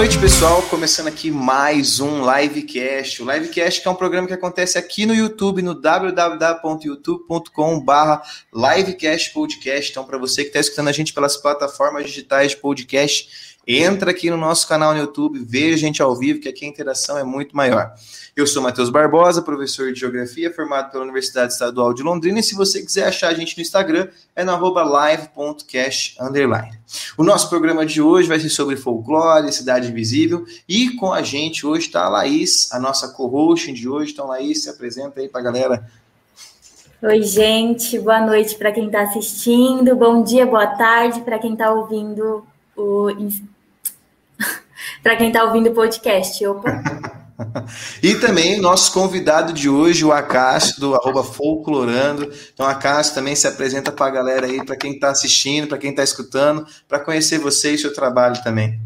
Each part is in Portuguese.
Noite, pessoal. Começando aqui mais um Livecast. O Livecast é um programa que acontece aqui no YouTube, no www.youtube.com/barra Livecast Podcast. Então, para você que está escutando a gente pelas plataformas digitais de podcast, Entra aqui no nosso canal no YouTube, veja a gente ao vivo, que aqui a interação é muito maior. Eu sou Matheus Barbosa, professor de Geografia, formado pela Universidade Estadual de Londrina, e se você quiser achar a gente no Instagram, é no arroba live.cash O nosso programa de hoje vai ser sobre folclore, cidade invisível, e com a gente hoje está a Laís, a nossa co-host de hoje. Então, Laís, se apresenta aí para a galera. Oi, gente, boa noite para quem está assistindo, bom dia, boa tarde para quem está ouvindo o para quem está ouvindo o podcast. Opa. e também nosso convidado de hoje, o Acácio, do arroba Folclorando. Então, Acácio também se apresenta para a galera aí, para quem está assistindo, para quem está escutando, para conhecer você e seu trabalho também.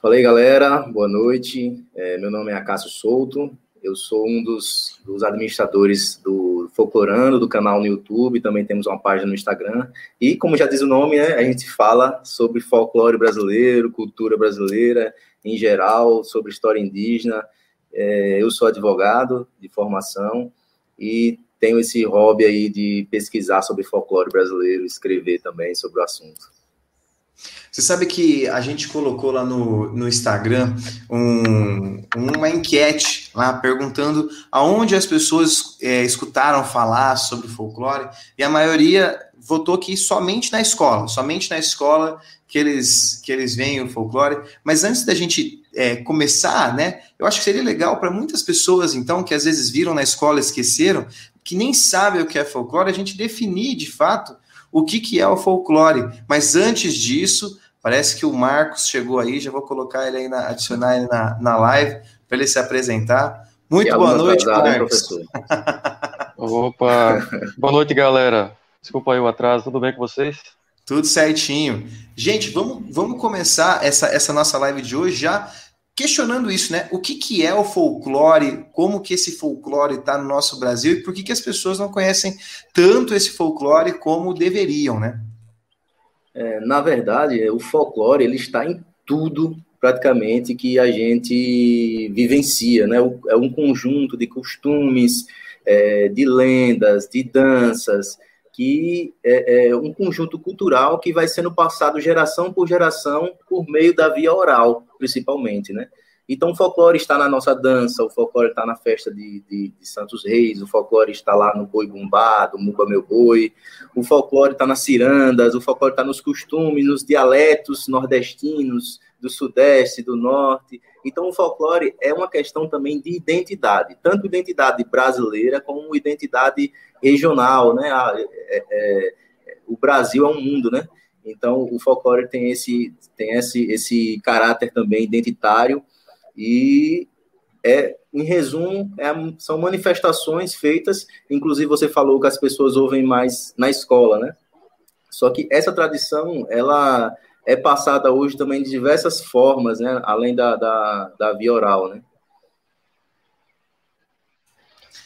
Falei, galera, boa noite. É, meu nome é Acácio Souto, eu sou um dos, dos administradores do Folclorando, do canal no YouTube, também temos uma página no Instagram. E, como já diz o nome, né, a gente fala sobre folclore brasileiro, cultura brasileira em geral, sobre história indígena. É, eu sou advogado de formação e tenho esse hobby aí de pesquisar sobre folclore brasileiro, escrever também sobre o assunto. Você sabe que a gente colocou lá no, no Instagram um, uma enquete lá perguntando aonde as pessoas é, escutaram falar sobre folclore e a maioria votou que somente na escola, somente na escola que eles que eles veem o folclore. Mas antes da gente é, começar, né, eu acho que seria legal para muitas pessoas então que às vezes viram na escola esqueceram que nem sabem o que é folclore, a gente definir de fato o que, que é o folclore. Mas antes disso, parece que o Marcos chegou aí, já vou colocar ele aí, na, adicionar ele na, na live para ele se apresentar. Muito boa noite, Marcos. Opa, boa noite, galera. Desculpa aí o atraso, tudo bem com vocês? Tudo certinho. Gente, vamos, vamos começar essa, essa nossa live de hoje já questionando isso, né? O que, que é o folclore, como que esse folclore está no nosso Brasil e por que, que as pessoas não conhecem tanto esse folclore como deveriam, né? É, na verdade, o folclore ele está em tudo praticamente que a gente vivencia, né? É um conjunto de costumes, é, de lendas, de danças, que é, é, um conjunto cultural que vai sendo passado geração por geração por meio da via oral, principalmente, né? Então, o folclore está na nossa dança, o folclore está na festa de, de, de, Santos Reis, o folclore está lá no boi bumbado, Muba Meu Boi, o folclore está nas cirandas, o folclore está nos costumes, nos dialetos nordestinos, do sudeste, do norte. Então, o folclore é uma questão também de identidade, tanto identidade brasileira como identidade regional, né? É, é, o Brasil é um mundo, né? Então, o folclore tem esse, tem esse, esse caráter também identitário e é, em resumo, é, são manifestações feitas, inclusive você falou que as pessoas ouvem mais na escola, né? Só que essa tradição, ela é passada hoje também de diversas formas, né? Além da, da, da via oral, né?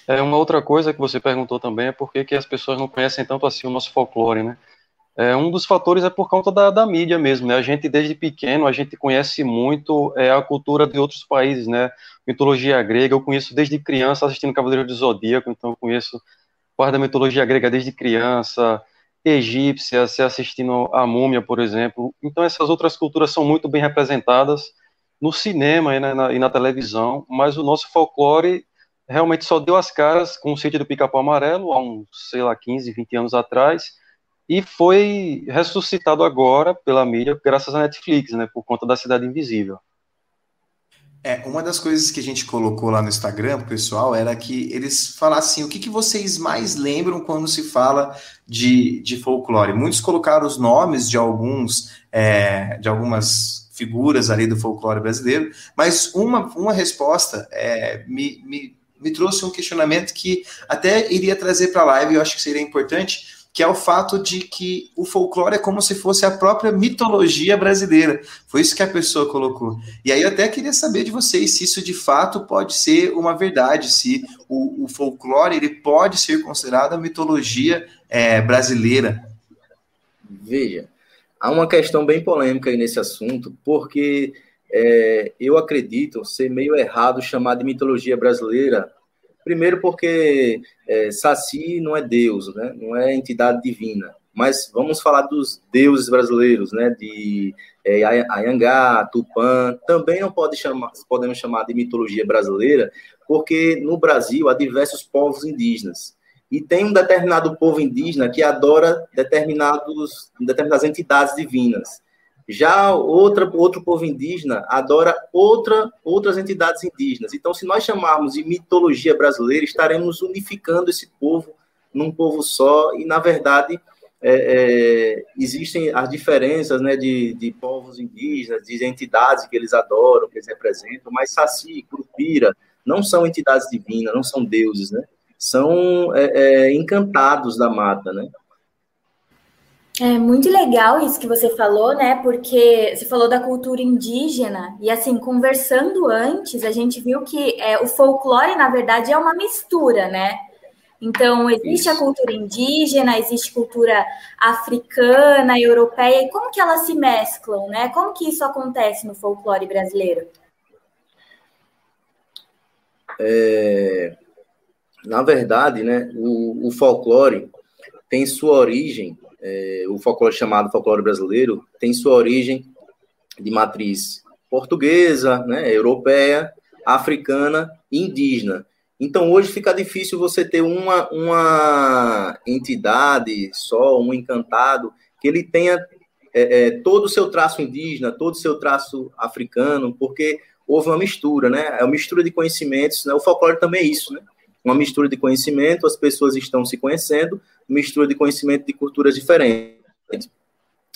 É, uma outra coisa que você perguntou também é por que, que as pessoas não conhecem tanto assim o nosso folclore, né? É, um dos fatores é por conta da, da mídia mesmo, né? A gente, desde pequeno, a gente conhece muito é, a cultura de outros países, né? Mitologia grega, eu conheço desde criança assistindo Cavaleiro do Zodíaco, então eu conheço parte da mitologia grega desde criança, egípcia, se assistindo a Múmia, por exemplo. Então essas outras culturas são muito bem representadas no cinema e na, e na televisão, mas o nosso folclore realmente só deu as caras com o sítio do Pica-Pau Amarelo, há uns, sei lá, 15, 20 anos atrás, e foi ressuscitado agora pela mídia, graças à Netflix, né, por conta da Cidade Invisível. É, uma das coisas que a gente colocou lá no Instagram, pessoal, era que eles falassem o que, que vocês mais lembram quando se fala de, de folclore. Muitos colocaram os nomes de alguns, é, de algumas figuras ali do folclore brasileiro, mas uma, uma resposta é, me, me me trouxe um questionamento que até iria trazer para a live, eu acho que seria importante, que é o fato de que o folclore é como se fosse a própria mitologia brasileira. Foi isso que a pessoa colocou. E aí eu até queria saber de vocês se isso de fato pode ser uma verdade, se o, o folclore ele pode ser considerado a mitologia é, brasileira. Veja, há uma questão bem polêmica aí nesse assunto, porque é, eu acredito ser meio errado chamar de mitologia brasileira. Primeiro, porque é, Saci não é Deus, né? não é entidade divina. Mas vamos falar dos deuses brasileiros, né? De é, Ayangá, Tupã. Também não pode chamar, podemos chamar de mitologia brasileira, porque no Brasil há diversos povos indígenas. E tem um determinado povo indígena que adora determinados, determinadas entidades divinas. Já outra, outro povo indígena adora outra, outras entidades indígenas. Então, se nós chamarmos de mitologia brasileira, estaremos unificando esse povo num povo só, e, na verdade, é, é, existem as diferenças né, de, de povos indígenas, de entidades que eles adoram, que eles representam, mas Saci, Curupira, não são entidades divinas, não são deuses, né? São é, é encantados da mata, né? É muito legal isso que você falou, né? Porque você falou da cultura indígena e assim conversando antes, a gente viu que é, o folclore na verdade é uma mistura, né? Então existe isso. a cultura indígena, existe cultura africana, europeia. E como que elas se mesclam, né? Como que isso acontece no folclore brasileiro? É, na verdade, né? O, o folclore tem sua origem é, o folclore chamado folclore brasileiro tem sua origem de matriz portuguesa, né, europeia, africana e indígena. Então, hoje fica difícil você ter uma, uma entidade só, um encantado, que ele tenha é, é, todo o seu traço indígena, todo o seu traço africano, porque houve uma mistura, né? É uma mistura de conhecimentos, né? O folclore também é isso, né? Uma mistura de conhecimento, as pessoas estão se conhecendo, mistura de conhecimento de culturas diferentes.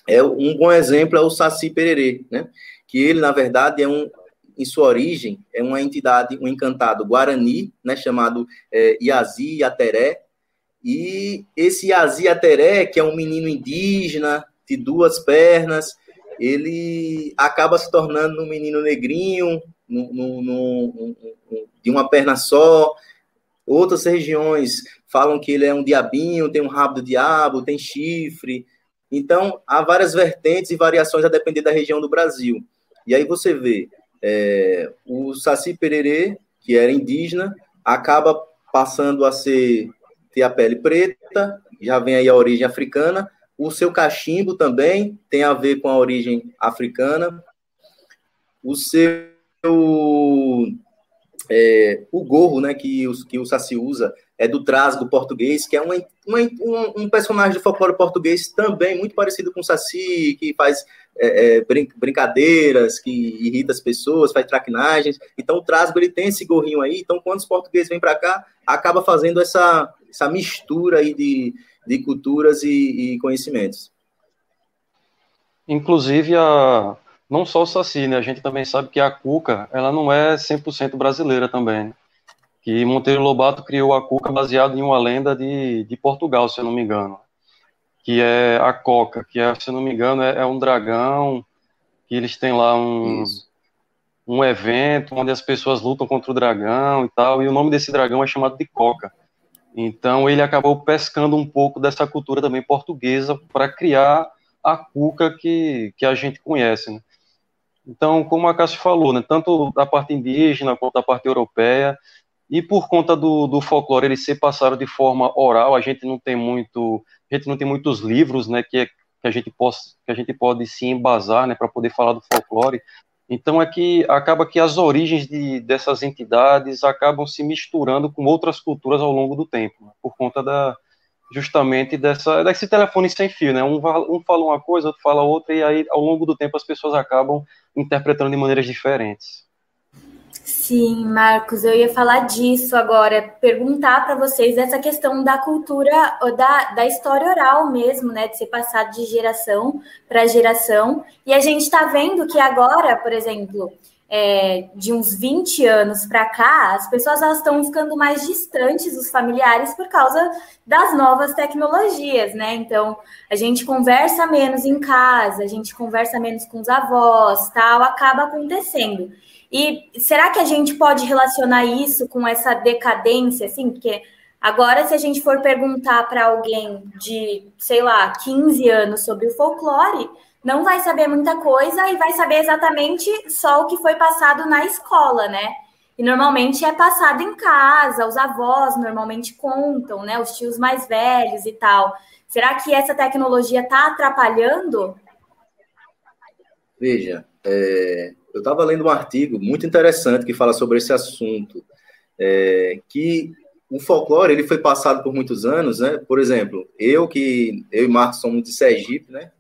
É um bom exemplo é o Saci Pererê, né? Que ele na verdade é um em sua origem é uma entidade, um encantado guarani, né, chamado é, Iazi. E esse Iazi Ateré, que é um menino indígena de duas pernas, ele acaba se tornando um menino negrinho, no, no, no, de uma perna só. Outras regiões falam que ele é um diabinho, tem um rabo do diabo, tem chifre. Então, há várias vertentes e variações a depender da região do Brasil. E aí você vê é, o Saci Pererê, que era indígena, acaba passando a ser ter a pele preta, já vem aí a origem africana. O seu cachimbo também tem a ver com a origem africana. O seu é, o gorro, né, que, os, que o Saci usa é do Trasgo português, que é uma, uma, um, um, personagem do folclore português também muito parecido com o Saci, que faz é, é, brin brincadeiras, que irrita as pessoas, faz traquinagens. Então, o Trasgo ele tem esse gorrinho aí. Então, quando os portugueses vêm para cá, acaba fazendo essa, essa mistura aí de, de culturas e, e conhecimentos. Inclusive, a, não só o Saci, né? A gente também sabe que a Cuca, ela não é 100% brasileira também. Né? que Monteiro Lobato criou a cuca baseado em uma lenda de, de Portugal, se eu não me engano, que é a coca, que é, se eu não me engano é, é um dragão, que eles têm lá um, um evento onde as pessoas lutam contra o dragão e tal, e o nome desse dragão é chamado de coca. Então ele acabou pescando um pouco dessa cultura também portuguesa para criar a cuca que, que a gente conhece, né? Então, como a Cássio falou, né, tanto da parte indígena quanto da parte europeia, e por conta do, do folclore ele ser passado de forma oral, a gente não tem muito, a gente não tem muitos livros, né, que, é, que a gente possa, que a gente pode se embasar, né, para poder falar do folclore. Então é que acaba que as origens de, dessas entidades acabam se misturando com outras culturas ao longo do tempo, né, por conta da justamente dessa desse telefone sem fio, né? Um, um fala uma coisa, outro fala outra e aí ao longo do tempo as pessoas acabam interpretando de maneiras diferentes. Sim, Marcos, eu ia falar disso agora, perguntar para vocês essa questão da cultura, da, da história oral mesmo, né, de ser passado de geração para geração. E a gente está vendo que agora, por exemplo, é, de uns 20 anos para cá, as pessoas estão ficando mais distantes dos familiares por causa das novas tecnologias, né? Então, a gente conversa menos em casa, a gente conversa menos com os avós, tal, acaba acontecendo. E será que a gente pode relacionar isso com essa decadência, assim? Porque agora, se a gente for perguntar para alguém de, sei lá, 15 anos sobre o folclore, não vai saber muita coisa e vai saber exatamente só o que foi passado na escola, né? E normalmente é passado em casa, os avós normalmente contam, né? Os tios mais velhos e tal. Será que essa tecnologia está atrapalhando? Veja, é, eu estava lendo um artigo muito interessante que fala sobre esse assunto, é, que o folclore ele foi passado por muitos anos, né? Por exemplo, eu que eu e Marcos somos de Sergipe, né?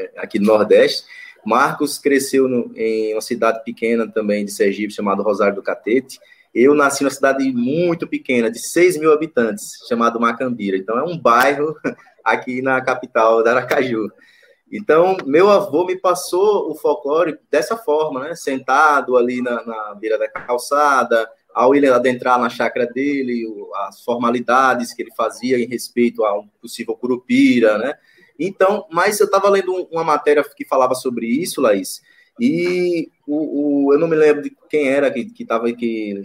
É, aqui no Nordeste. Marcos cresceu no, em uma cidade pequena também de Sergipe, chamada Rosário do Catete. Eu nasci numa cidade muito pequena, de 6 mil habitantes, chamado Macambira. Então, é um bairro aqui na capital da Aracaju. Então, meu avô me passou o folclore dessa forma, né? Sentado ali na, na beira da calçada, ao ele adentrar na chácara dele, as formalidades que ele fazia em respeito a um possível curupira, né? Então, mas eu estava lendo uma matéria que falava sobre isso, Laís, e o, o eu não me lembro de quem era que, que, tava, que,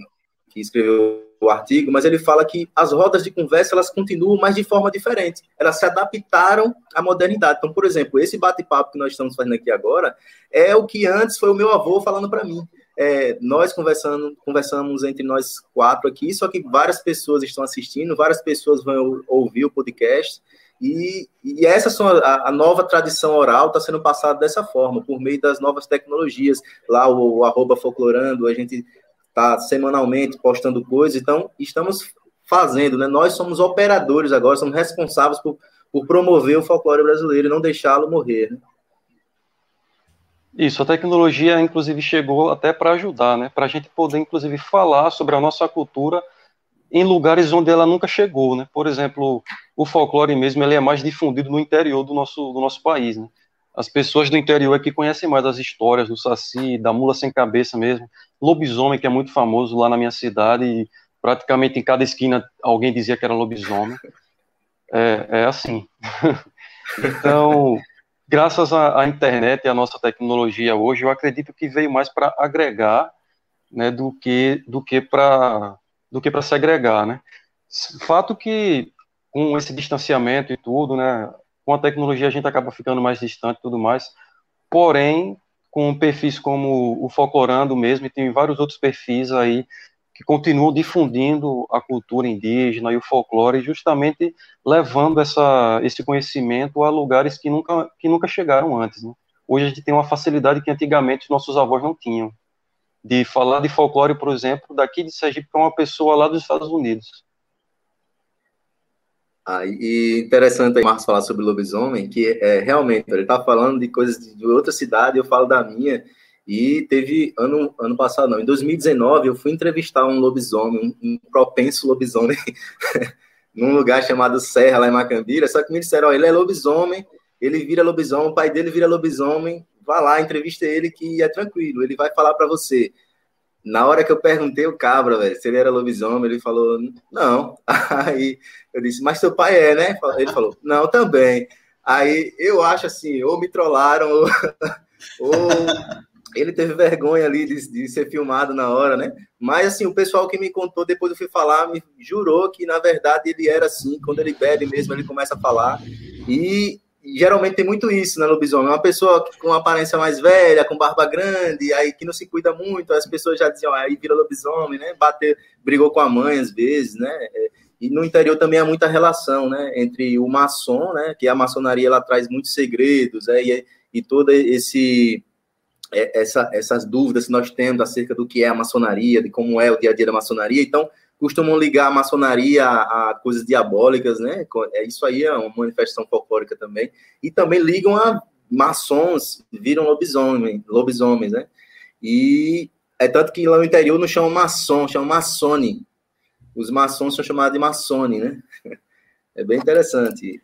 que escreveu o artigo, mas ele fala que as rodas de conversa elas continuam, mas de forma diferente. Elas se adaptaram à modernidade. Então, por exemplo, esse bate-papo que nós estamos fazendo aqui agora é o que antes foi o meu avô falando para mim. É, nós conversando, conversamos entre nós quatro aqui, só que várias pessoas estão assistindo, várias pessoas vão ouvir o podcast. E, e essa são a, a, nova tradição oral está sendo passada dessa forma, por meio das novas tecnologias. Lá o, o arroba folclorando, a gente está semanalmente postando coisas, então estamos fazendo, né? Nós somos operadores agora, somos responsáveis por, por promover o folclore brasileiro e não deixá-lo morrer. Né? Isso, a tecnologia, inclusive, chegou até para ajudar, né? Para a gente poder, inclusive, falar sobre a nossa cultura em lugares onde ela nunca chegou, né? Por exemplo, o folclore mesmo, ele é mais difundido no interior do nosso, do nosso país, né? As pessoas do interior é que conhecem mais as histórias do Saci, da mula sem cabeça mesmo, lobisomem, que é muito famoso lá na minha cidade, e praticamente em cada esquina alguém dizia que era lobisomem. É, é assim. então, graças à, à, internet e à nossa tecnologia hoje, eu acredito que veio mais para agregar né, do que, do que para do que para segregar, né? Fato que com esse distanciamento e tudo, né, com a tecnologia a gente acaba ficando mais distante e tudo mais. Porém, com perfis como o Folclorando mesmo, e tem vários outros perfis aí que continuam difundindo a cultura indígena e o folclore, justamente levando essa, esse conhecimento a lugares que nunca, que nunca chegaram antes. Né? Hoje a gente tem uma facilidade que antigamente nossos avós não tinham, de falar de folclore, por exemplo, daqui de Sergipe para uma pessoa lá dos Estados Unidos. Ah, e interessante aí Marcos falar sobre lobisomem, que é realmente, ele está falando de coisas de outra cidade, eu falo da minha, e teve ano, ano passado, não, em 2019, eu fui entrevistar um lobisomem, um, propenso lobisomem, num lugar chamado Serra, lá em Macambira, só que me disseram, ó, ele é lobisomem, ele vira lobisomem, o pai dele vira lobisomem, vá lá, entrevista ele que é tranquilo, ele vai falar para você. Na hora que eu perguntei o cabra, velho, se ele era lobisomem, ele falou, não. Aí eu disse, mas seu pai é, né? Ele falou, não, também. Aí eu acho assim, ou me trollaram, ou, ou ele teve vergonha ali de, de, ser filmado na hora, né? Mas assim, o pessoal que me contou, depois eu fui falar, me jurou que na verdade ele era assim, quando ele bebe mesmo, ele começa a falar. E geralmente tem muito isso, né, lobisomem? Uma pessoa com aparência mais velha, com barba grande, aí que não se cuida muito, as pessoas já diziam, ah, aí vira lobisomem, né? Bater, brigou com a mãe às vezes, né? É, e no interior também há muita relação, né, entre o maçom, né, que a maçonaria ela traz muitos segredos, né, e, e esse é, essa, essas dúvidas que nós temos acerca do que é a maçonaria, de como é o dia a dia da maçonaria. Então, costumam ligar a maçonaria a, a, coisas diabólicas, né? É, isso aí é uma manifestação folclórica também. E também ligam a maçons, viram lobisomem, lobisomens, né? E é tanto que lá no interior não chamam maçom, chamam maçone. Os maçons são chamados de maçone, né? É bem interessante.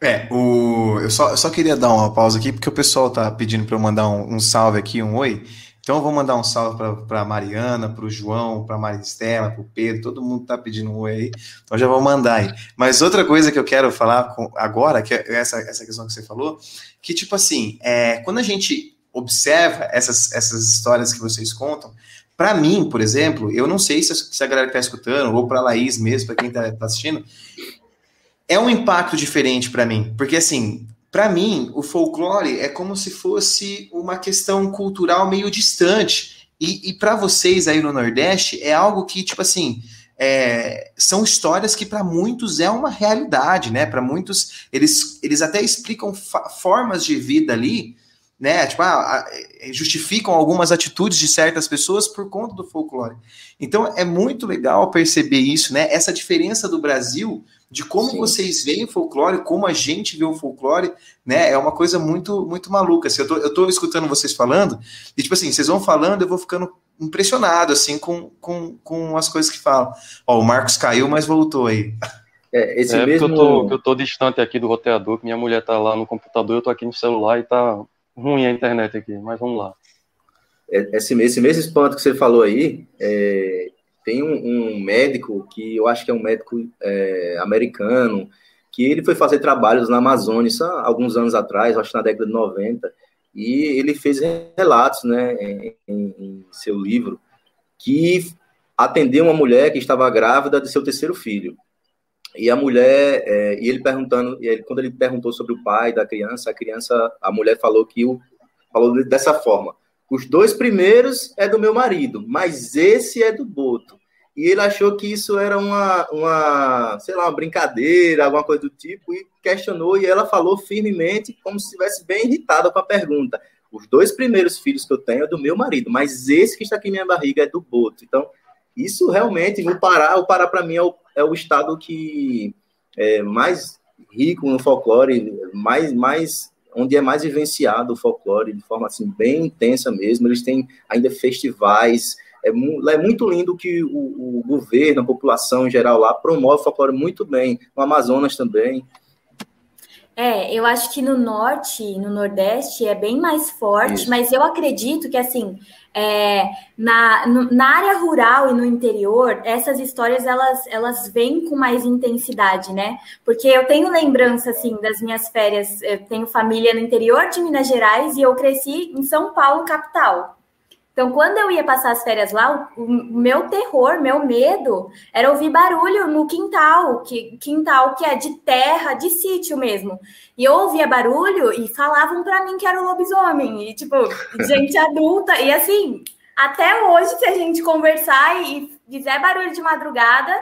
É, o... eu, só, só queria dar uma pausa aqui, porque o pessoal tá pedindo para eu mandar um, um salve aqui, um oi. Então eu vou mandar um salve para a Mariana, para o João, para a Maristela, para o Pedro, todo mundo está pedindo um oi aí, então já vou mandar aí. Mas outra coisa que eu quero falar com, agora, que é essa, essa questão que você falou, que tipo assim, é, quando a gente observa essas, essas histórias que vocês contam, para mim, por exemplo, eu não sei se, se a galera está escutando, ou para a Laís mesmo, para quem está tá assistindo, é um impacto diferente para mim, porque assim, para mim, o folclore é como se fosse uma questão cultural meio distante. E, e para vocês aí no Nordeste, é algo que, tipo assim, é, são histórias que para muitos é uma realidade, né? Para muitos, eles, eles até explicam formas de vida ali né? Tipo, ah, é, justificam algumas atitudes de certas pessoas por conta do folclore. Então é muito legal perceber isso, né? Essa diferença do Brasil, de como Sim. vocês veem o folclore, como a gente vê o folclore, né? É uma coisa muito, muito maluca. Assim, eu, tô, eu tô escutando vocês falando, e tipo assim, vocês vão falando, eu vou ficando impressionado, assim, com, com, com as coisas que falam. Ó, o Marcos caiu, mas voltou aí. É, esse é mesmo... eu tô, eu tô distante aqui do roteador, que minha mulher tá lá no computador, eu tô aqui no celular e tá ruim a internet aqui, mas vamos lá. É, esse, esse mesmo espanto que você falou aí, é, tem um, um, médico que eu acho que é um médico é, americano, que ele foi fazer trabalhos na Amazônia alguns anos atrás, acho que na década de 90, e ele fez relatos né, em, em seu livro que atendeu uma mulher que estava grávida de seu terceiro filho. E a mulher, é, e ele perguntando, e ele, quando ele perguntou sobre o pai da criança, a criança, a mulher falou que o falou dessa forma: os dois primeiros é do meu marido, mas esse é do Boto. E ele achou que isso era uma, uma, sei lá, uma brincadeira, alguma coisa do tipo, e questionou, e ela falou firmemente, como se estivesse bem irritada com a pergunta. Os dois primeiros filhos que eu tenho é do meu marido, mas esse que está aqui em minha barriga é do Boto. Então, isso realmente, no Pará, o Pará para mim é o, é o estado que é mais rico no folclore, mais, mais onde é mais vivenciado o folclore de forma assim bem intensa mesmo. Eles têm ainda festivais. É, mu é muito lindo que o, o, governo, a população em geral lá promove o folclore muito bem. No Amazonas também. É, eu acho que no norte, no nordeste é bem mais forte, Isso. mas eu acredito que assim, é, na, no, na área rural e no interior, essas histórias elas, elas vêm com mais intensidade, né? Porque eu tenho lembrança assim das minhas férias, eu tenho família no interior de Minas Gerais e eu cresci em São Paulo, capital. Então, quando eu ia passar as férias lá, o meu terror, meu medo era ouvir barulho no quintal, que quintal que é de terra, de sítio mesmo. E eu ouvia barulho e falavam para mim que era o lobisomem. E, tipo, gente adulta. E assim, até hoje, se a gente conversar e fizer barulho de madrugada,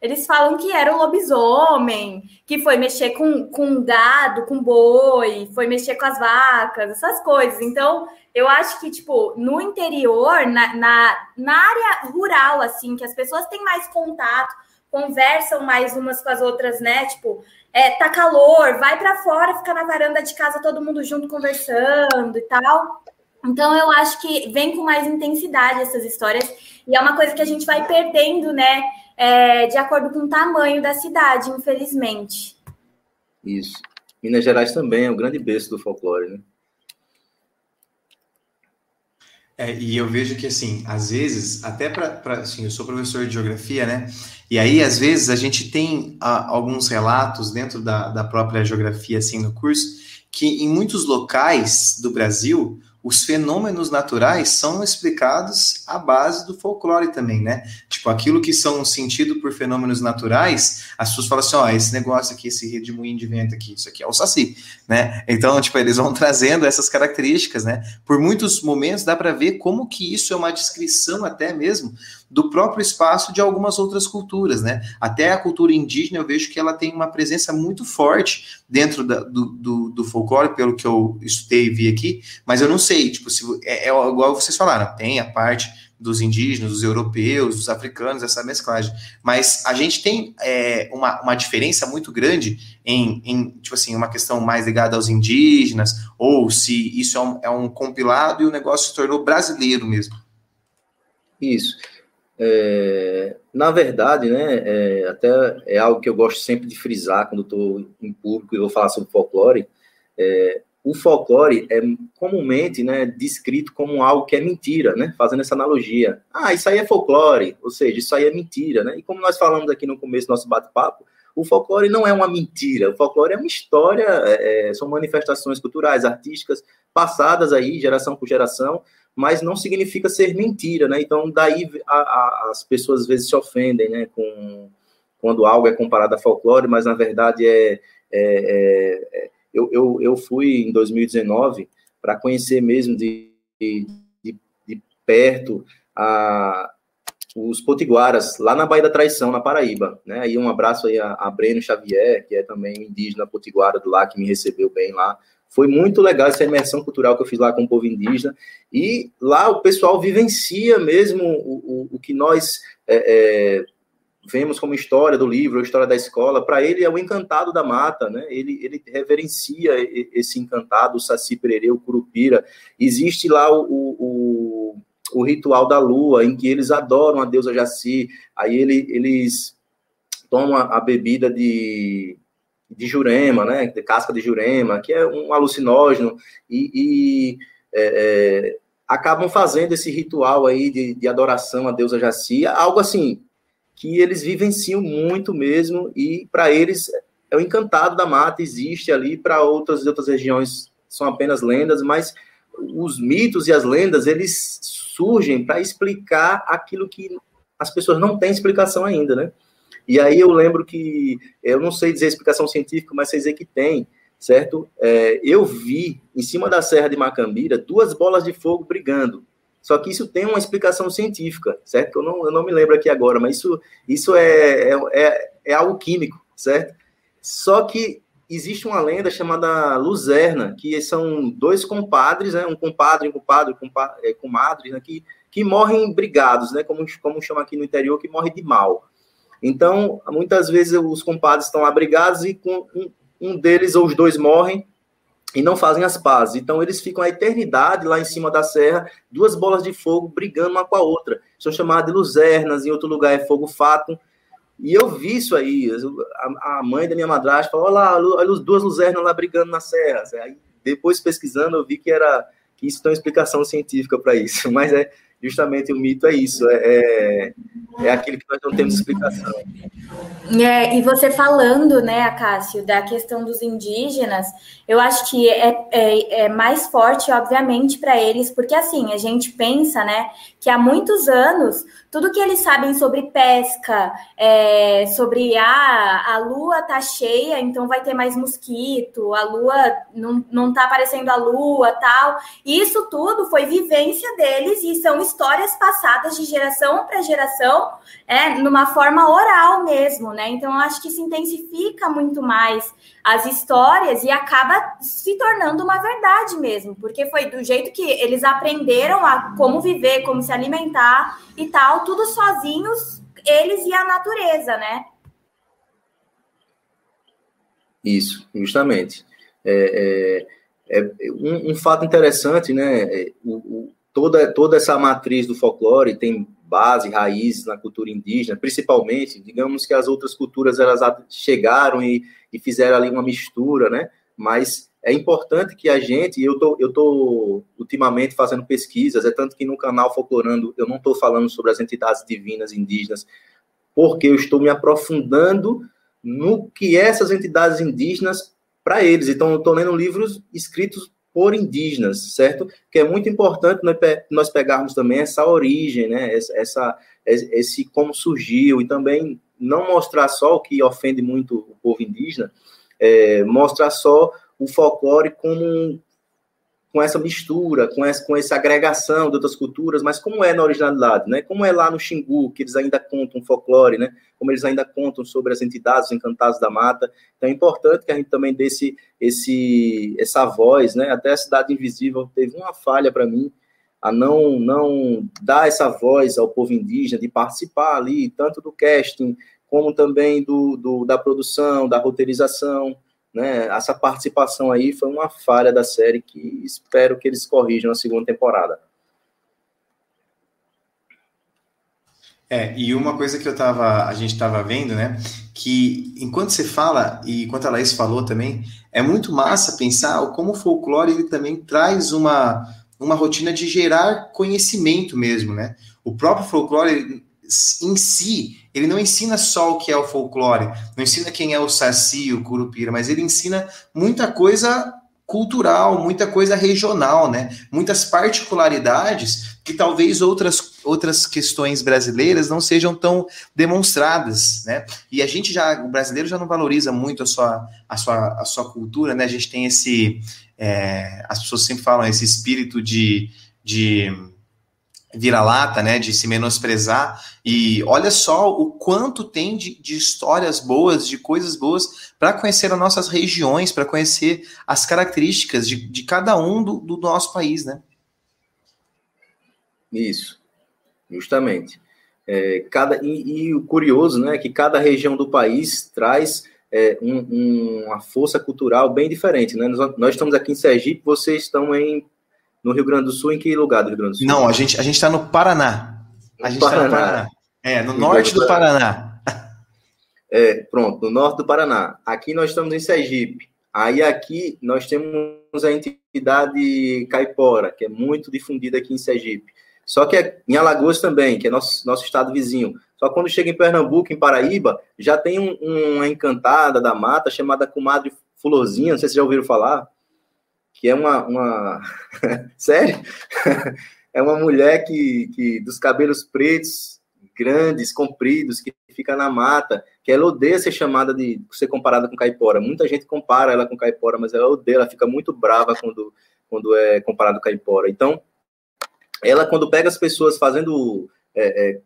eles falam que era o lobisomem, que foi mexer com, com gado, com boi, foi mexer com as vacas, essas coisas. Então, eu acho que, tipo, no interior, na, na, na área rural, assim, que as pessoas têm mais contato, conversam mais umas com as outras, né? Tipo, é, tá calor, vai para fora, fica na varanda de casa todo mundo junto conversando e tal. Então, eu acho que vem com mais intensidade essas histórias, e é uma coisa que a gente vai perdendo, né? É, de acordo com o tamanho da cidade, infelizmente. Isso. Minas Gerais também é o grande berço do folclore, né? É, e eu vejo que, assim, às vezes, até para. Assim, eu sou professor de geografia, né? E aí, às vezes, a gente tem a, alguns relatos dentro da, da própria geografia, assim, no curso, que em muitos locais do Brasil, os fenômenos naturais são explicados à base do folclore também, né? Tipo, aquilo que são sentido por fenômenos naturais, as pessoas falam assim, ó, esse negócio aqui, esse redemoinho de vento aqui, isso aqui é o saci, né? Então, tipo, eles vão trazendo essas características, né? Por muitos momentos dá para ver como que isso é uma descrição até mesmo do próprio espaço de algumas outras culturas, né? Até a cultura indígena eu vejo que ela tem uma presença muito forte dentro da, do, do, do, folclore, pelo que eu estudei e vi aqui, mas eu não sei, tipo, se é, é igual vocês falaram, tem a parte dos indígenas, dos europeus, dos africanos, essa mesclagem. Mas a gente tem é, uma, uma diferença muito grande em, em, tipo assim, uma questão mais ligada aos indígenas, ou se isso é um, é um compilado e o negócio se tornou brasileiro mesmo. Isso. É, na verdade, né, é, até é algo que eu gosto sempre de frisar quando estou em público e vou falar sobre folclore. É, o folclore é comumente né, descrito como algo que é mentira, né, fazendo essa analogia. Ah, isso aí é folclore, ou seja, isso aí é mentira. Né? E como nós falamos aqui no começo do nosso bate-papo, o folclore não é uma mentira, o folclore é uma história, é, é são manifestações culturais, artísticas, passadas aí, geração por geração, mas não significa ser mentira, né? Então, daí a, a, as pessoas às vezes se ofendem, né? Com, quando algo é comparado a folclore, mas na verdade é, é, é, eu, eu, eu fui em 2019 para conhecer mesmo de, de, de perto a, os potiguaras, lá na Baía da Traição, na Paraíba, né? Um abraço aí a, a Breno Xavier, que é também indígena potiguara do lá, que me recebeu bem lá. Foi muito legal essa imersão cultural que eu fiz lá com o povo indígena. E lá o pessoal vivencia mesmo o, o, o que nós é, é, vemos como história do livro, história da escola. Para ele é o encantado da mata, né? Ele, ele reverencia esse encantado, o Saci Pererê, o Curupira. Existe lá o, o o ritual da lua, em que eles adoram a deusa Jaci, aí ele, eles tomam a, bebida de, de jurema, né, de casca de jurema, que é um alucinógeno, e, e é, é, acabam fazendo esse ritual aí de, de adoração à deusa Jaci, algo assim, que eles vivenciam muito mesmo, e para eles é o encantado da mata, existe ali, para outras, outras regiões são apenas lendas, mas os mitos e as lendas, eles surgem para explicar aquilo que as pessoas não têm explicação ainda, né? E aí eu lembro que, eu não sei dizer explicação científica, mas sei dizer que tem, certo? É, eu vi, em cima da Serra de Macambira, duas bolas de fogo brigando. Só que isso tem uma explicação científica, certo? Eu não, eu não me lembro aqui agora, mas isso, isso é, é, é, é algo químico, certo? Só que existe uma lenda chamada Luzerna, que são dois compadres, né, um compadre, um compadre, compadre é, comadres, né, que, que morrem brigados, né, como, como chama aqui no interior, que morre de mal. Então, muitas vezes os compadres estão lá brigados e com um, um deles ou os dois morrem e não fazem as pazes. Então, eles ficam a eternidade lá em cima da serra, duas bolas de fogo brigando uma com a outra. São chamadas de luzernas, em outro lugar é fogo fato. E eu vi isso aí. A, mãe da minha madrasta falou: olha lá, olha as duas luzernas lá brigando na serra. Aí, depois pesquisando, eu vi que era que isso tem uma explicação científica para isso. Mas é justamente o mito é isso, é, é, é aquilo que nós não temos explicação. É, e você falando, né, Acácio, da questão dos indígenas, eu acho que é, é, é mais forte, obviamente, para eles, porque assim, a gente pensa, né, que há muitos anos, tudo que eles sabem sobre pesca, é, sobre ah, a lua tá cheia, então vai ter mais mosquito, a lua não, não tá aparecendo a lua, tal. Isso tudo foi vivência deles e são histórias passadas de geração para geração, é, numa forma oral mesmo, né? Então, eu acho que se intensifica muito mais as histórias e acaba se tornando uma verdade mesmo, porque foi do jeito que eles aprenderam a como viver, como se alimentar e tal, tudo sozinhos, eles e a natureza, né? Isso, justamente. É, é, é um, um, fato interessante, né? É, o, o, toda, toda essa matriz do folclore tem base, raízes na cultura indígena, principalmente, digamos que as outras culturas elas chegaram e, e fizeram ali uma mistura, né? Mas é importante que a gente, eu tô, eu tô ultimamente fazendo pesquisas, é tanto que no canal Folclorando eu não estou falando sobre as entidades divinas indígenas, porque eu estou me aprofundando no que essas entidades indígenas para eles. Então, eu estou lendo livros escritos por indígenas, certo? Que é muito importante nós pegarmos também essa origem, né? Essa, esse como surgiu e também não mostrar só o que ofende muito o povo indígena, é, mostrar só o folclore como com essa mistura, com essa, com essa agregação de outras culturas, mas como é na originalidade, né? Como é lá no Xingu, que eles ainda contam folclore, né? Como eles ainda contam sobre as entidades encantadas da mata. Então é importante que a gente também dê esse, esse, essa voz, né? Até a Cidade Invisível teve uma falha para mim, a não, não dar essa voz ao povo indígena, de participar ali, tanto do casting, como também do, do da produção, da roteirização, né, essa participação aí foi uma falha da série que espero que eles corrijam na segunda temporada. É, e uma coisa que eu tava, a gente estava vendo, né, que enquanto você fala, e enquanto a Laís falou também, é muito massa pensar como o folclore ele também traz uma, uma rotina de gerar conhecimento mesmo, né? O próprio folclore em si, ele não ensina só o que é o folclore, não ensina quem é o saci, o curupira, mas ele ensina muita coisa cultural, muita coisa regional, né? Muitas particularidades que talvez outras, outras questões brasileiras não sejam tão demonstradas, né? E a gente já, o brasileiro já não valoriza muito a sua, a sua, a sua cultura, né? A gente tem esse, é, as pessoas sempre falam esse espírito de, de vira-lata, né, de se menosprezar, e olha só o quanto tem de, de histórias boas, de coisas boas, para conhecer as nossas regiões, para conhecer as características de, de cada um do, do nosso país, né? Isso, justamente. É, cada, e, e, o curioso, né, é que cada região do país traz é, um, um, uma força cultural bem diferente, né? Nós, nós estamos aqui em Sergipe, vocês estão em no Rio Grande do Sul, em que lugar do Rio Grande do Sul? Não, a gente a gente está no Paraná. A gente está no Paraná. É, no norte do Paraná. É, pronto, no norte do Paraná. Aqui nós estamos em Sergipe. Aí aqui nós temos a entidade caipora, que é muito difundida aqui em Sergipe. Só que é em Alagoas também, que é nosso, nosso estado vizinho. Só quando chega em Pernambuco, em Paraíba, já tem um, uma encantada da mata chamada Comadre Fulozinha, não sei se já ouviram falar que é uma. uma... Sério? é uma mulher que, que dos cabelos pretos, grandes, compridos, que fica na mata, que ela odeia ser chamada de ser comparada com caipora. Muita gente compara ela com caipora, mas ela odeia, ela fica muito brava quando, quando é comparado com caipora. Então, ela, quando pega as pessoas fazendo. É, é,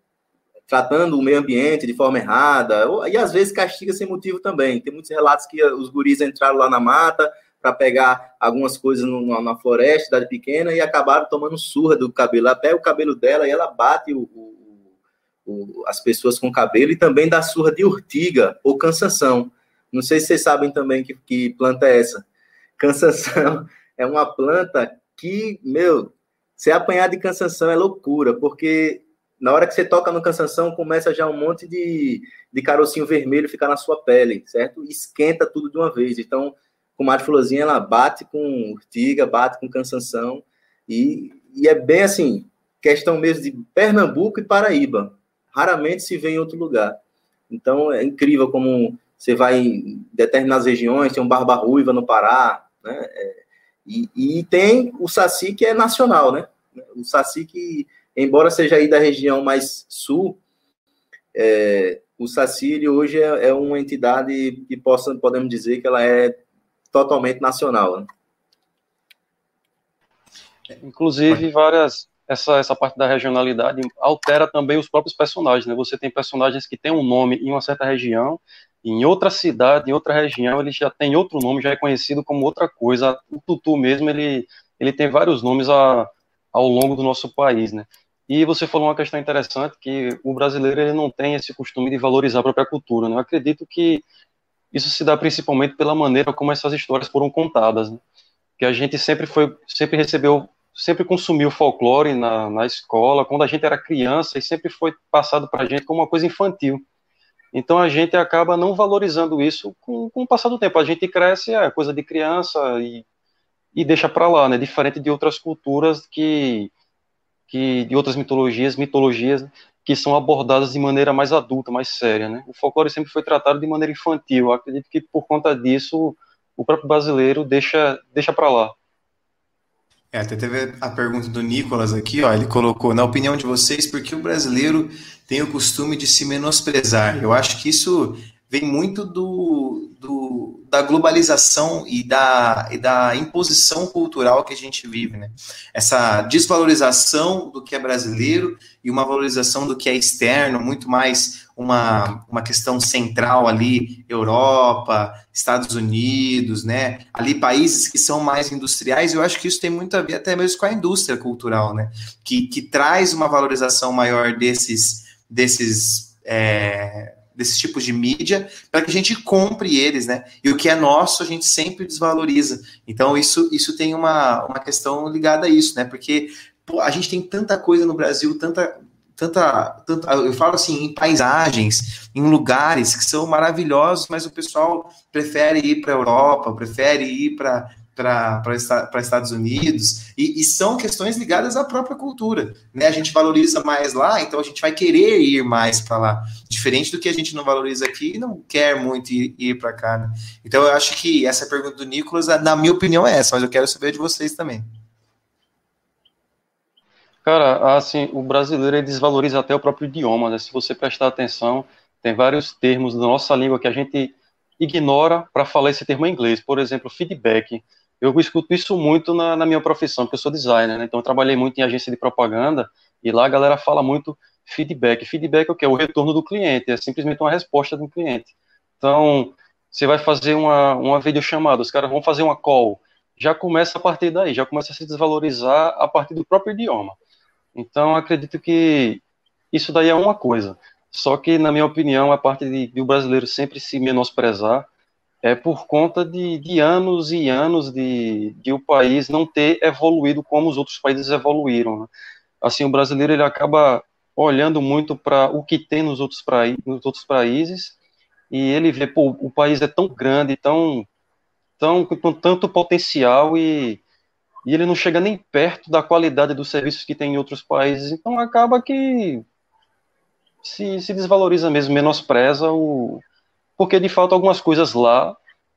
tratando o meio ambiente de forma errada, e às vezes castiga sem motivo também. Tem muitos relatos que os guris entraram lá na mata, para pegar algumas coisas no, na floresta, cidade pequena, e acabaram tomando surra do cabelo. Ela pega o cabelo dela e ela bate o, o, o, as pessoas com o cabelo e também dá surra de urtiga ou cansação. Não sei se vocês sabem também que, que planta é essa. Cansação é uma planta que, meu, se apanhar de cansação é loucura, porque na hora que você toca no cansação, começa já um monte de, de carocinho vermelho ficar na sua pele, certo? Esquenta tudo de uma vez. Então, com Mate Florzinha, ela bate com urtiga, bate com cansanção, e, e é bem assim, questão mesmo de Pernambuco e Paraíba. Raramente se vê em outro lugar. Então é incrível como você vai em determinadas regiões, tem um Barba Ruiva no Pará, né? É, e, e, tem o Saci que é nacional, né? O Saci que, embora seja aí da região mais sul, é, o Saci hoje é, é, uma entidade que possa, podemos dizer que ela é totalmente nacional. Né? Inclusive, várias. Essa, essa parte da regionalidade altera também os próprios personagens, né? Você tem personagens que têm um nome em uma certa região, em outra cidade, em outra região, ele já tem outro nome, já é conhecido como outra coisa. O Tutu mesmo, ele, ele tem vários nomes a, ao longo do nosso país, né? E você falou uma questão interessante, que o brasileiro ele não tem esse costume de valorizar a própria cultura, né? Eu acredito que isso se dá principalmente pela maneira como essas histórias foram contadas, né? que a gente sempre foi, sempre recebeu, sempre consumiu folclore na, na escola, quando a gente era criança, e sempre foi passado para a gente como uma coisa infantil. Então a gente acaba não valorizando isso com, com o passar do tempo. A gente cresce, é coisa de criança e, e deixa para lá, né? Diferente de outras culturas que, que de outras mitologias, mitologias que são abordadas de maneira mais adulta, mais séria, né? O folclore sempre foi tratado de maneira infantil. Eu acredito que por conta disso o próprio brasileiro deixa deixa para lá. É, até teve a pergunta do Nicolas aqui, ó, ele colocou, na opinião de vocês, por que o brasileiro tem o costume de se menosprezar? Eu acho que isso vem muito do, do, da globalização e da, e da imposição cultural que a gente vive, né? Essa desvalorização do que é brasileiro e uma valorização do que é externo, muito mais uma, uma questão central ali, Europa, Estados Unidos, né? Ali países que são mais industriais, eu acho que isso tem muito a ver até mesmo com a indústria cultural, né? Que, que traz uma valorização maior desses, desses é, desses tipos de mídia para que a gente compre eles, né? E o que é nosso a gente sempre desvaloriza. Então isso, isso tem uma, uma questão ligada a isso, né? Porque pô, a gente tem tanta coisa no Brasil, tanta, tanta, tanta, eu falo assim, em paisagens, em lugares que são maravilhosos, mas o pessoal prefere ir para a Europa, prefere ir para para Estados Unidos, e, e, são questões ligadas à própria cultura. Né? A gente valoriza mais lá, então a gente vai querer ir mais para lá. Diferente do que a gente não valoriza aqui e não quer muito ir, ir para cá. Né? Então eu acho que essa pergunta do Nicolas, na minha opinião, é essa, mas eu quero saber de vocês também. Cara, assim, o brasileiro desvaloriza até o próprio idioma, né? Se você prestar atenção, tem vários termos da nossa língua que a gente ignora para falar esse termo em inglês. Por exemplo, feedback. Eu escuto isso muito na, na minha profissão, porque eu sou designer, né? Então eu trabalhei muito em agência de propaganda e lá a galera fala muito feedback. Feedback é o que? O retorno do cliente, é simplesmente uma resposta do cliente. Então, você vai fazer uma, uma videochamada, os caras vão fazer uma call, já começa a partir daí, já começa a se desvalorizar a partir do próprio idioma. Então, acredito que isso daí é uma coisa. Só que, na minha opinião, a parte de, de o brasileiro sempre se menosprezar é por conta de, de anos e anos de, de, o país não ter evoluído como os outros países evoluíram. Né? Assim, o brasileiro ele acaba olhando muito para o que tem nos outros, nos outros países e ele vê, pô, o país é tão grande, tão, tão com tanto potencial e e ele não chega nem perto da qualidade dos serviços que tem em outros países. Então acaba que se, se desvaloriza mesmo, menospreza o. Porque de fato algumas coisas lá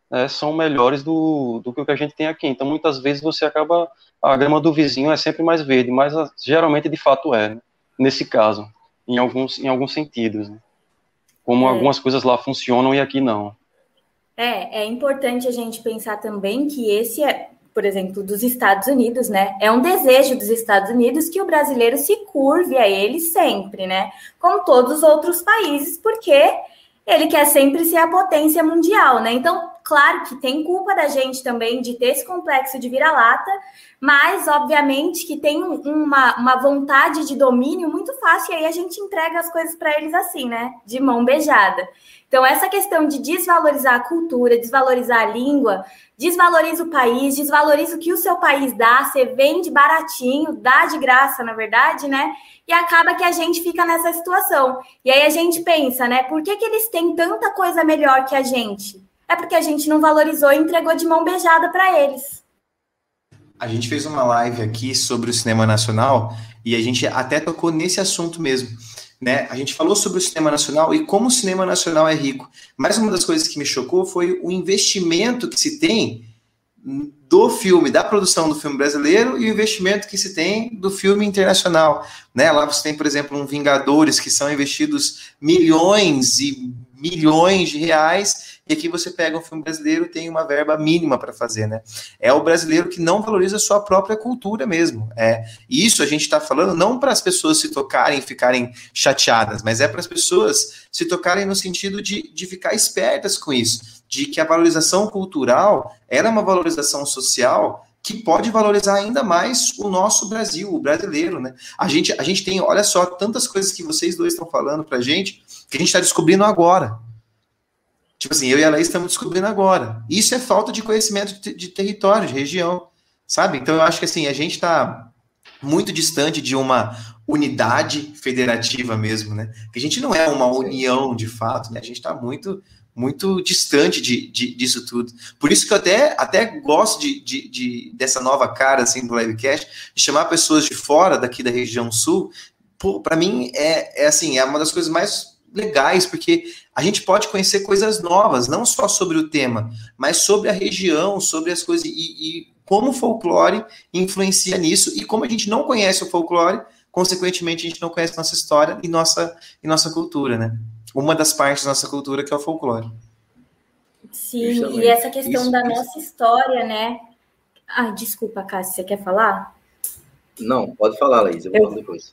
né, são melhores do, do que o que a gente tem aqui. Então muitas vezes você acaba. A grama do vizinho é sempre mais verde, mas ah, geralmente de fato é, né? nesse caso, em alguns, em alguns sentidos. Né? Como é. algumas coisas lá funcionam e aqui não. É, é importante a gente pensar também que esse é, por exemplo, dos Estados Unidos, né? É um desejo dos Estados Unidos que o brasileiro se curve a ele sempre, né? Como todos os outros países, porque ele quer sempre ser a potência mundial, né? Então, claro que tem culpa da gente também de ter esse complexo de vira-lata, mas obviamente que tem uma, uma vontade de domínio muito fácil e aí a gente entrega as coisas para eles assim, né? De mão beijada. Então, essa questão de desvalorizar a cultura, desvalorizar a língua, desvaloriza o país, desvaloriza o que o seu país dá, você vende baratinho, dá de graça, na verdade, né? E acaba que a gente fica nessa situação. E aí a gente pensa, né? Por que, que eles têm tanta coisa melhor que a gente? É porque a gente não valorizou e entregou de mão beijada para eles. A gente fez uma live aqui sobre o cinema nacional e a gente até tocou nesse assunto mesmo né? A gente falou sobre o cinema nacional e como o cinema nacional é rico. Mas uma das coisas que me chocou foi o investimento que se tem do filme, da produção do filme brasileiro e o investimento que se tem do filme internacional. Né? Lá você tem, por exemplo, um Vingadores, que são investidos milhões e milhões de reais, e aqui você pega um filme brasileiro tem uma verba mínima para fazer, né? É o brasileiro que não valoriza a sua própria cultura mesmo. É, e isso a gente está falando não para as pessoas se tocarem e ficarem chateadas, mas é para as pessoas se tocarem no sentido de, de ficar espertas com isso, de que a valorização cultural era uma valorização social que pode valorizar ainda mais o nosso Brasil, o brasileiro, né? A gente, a gente tem, olha só, tantas coisas que vocês dois estão falando para a gente, que a gente está descobrindo agora. Tipo assim, eu e a Laís estamos descobrindo agora. Isso é falta de conhecimento de, de território, de região, sabe? Então eu acho que assim, a gente está muito distante de uma unidade federativa mesmo, né? Que a gente não é uma união de fato, né? A gente está muito muito distante de, de, disso tudo. Por isso que eu até, até gosto de, de, de, dessa nova cara assim do livecast, de chamar pessoas de fora daqui da região sul. Para mim é, é assim, é uma das coisas mais legais, porque a gente pode conhecer coisas novas, não só sobre o tema, mas sobre a região, sobre as coisas e, e como o folclore influencia nisso e como a gente não conhece o folclore, consequentemente a gente não conhece nossa história e nossa, e nossa cultura, né? Uma das partes da nossa cultura que é o folclore. Sim, Justamente. e essa questão isso, da isso. nossa história, né? Ah, desculpa, Cássio, você quer falar? Não, pode falar, Laís, eu vou eu... depois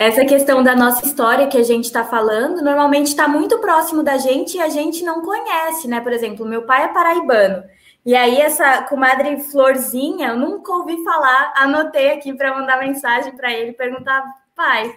essa questão da nossa história que a gente está falando, normalmente está muito próximo da gente e a gente não conhece, né? Por exemplo, meu pai é paraibano. E aí, essa comadre Florzinha, eu nunca ouvi falar, anotei aqui para mandar mensagem para ele, perguntar, pai,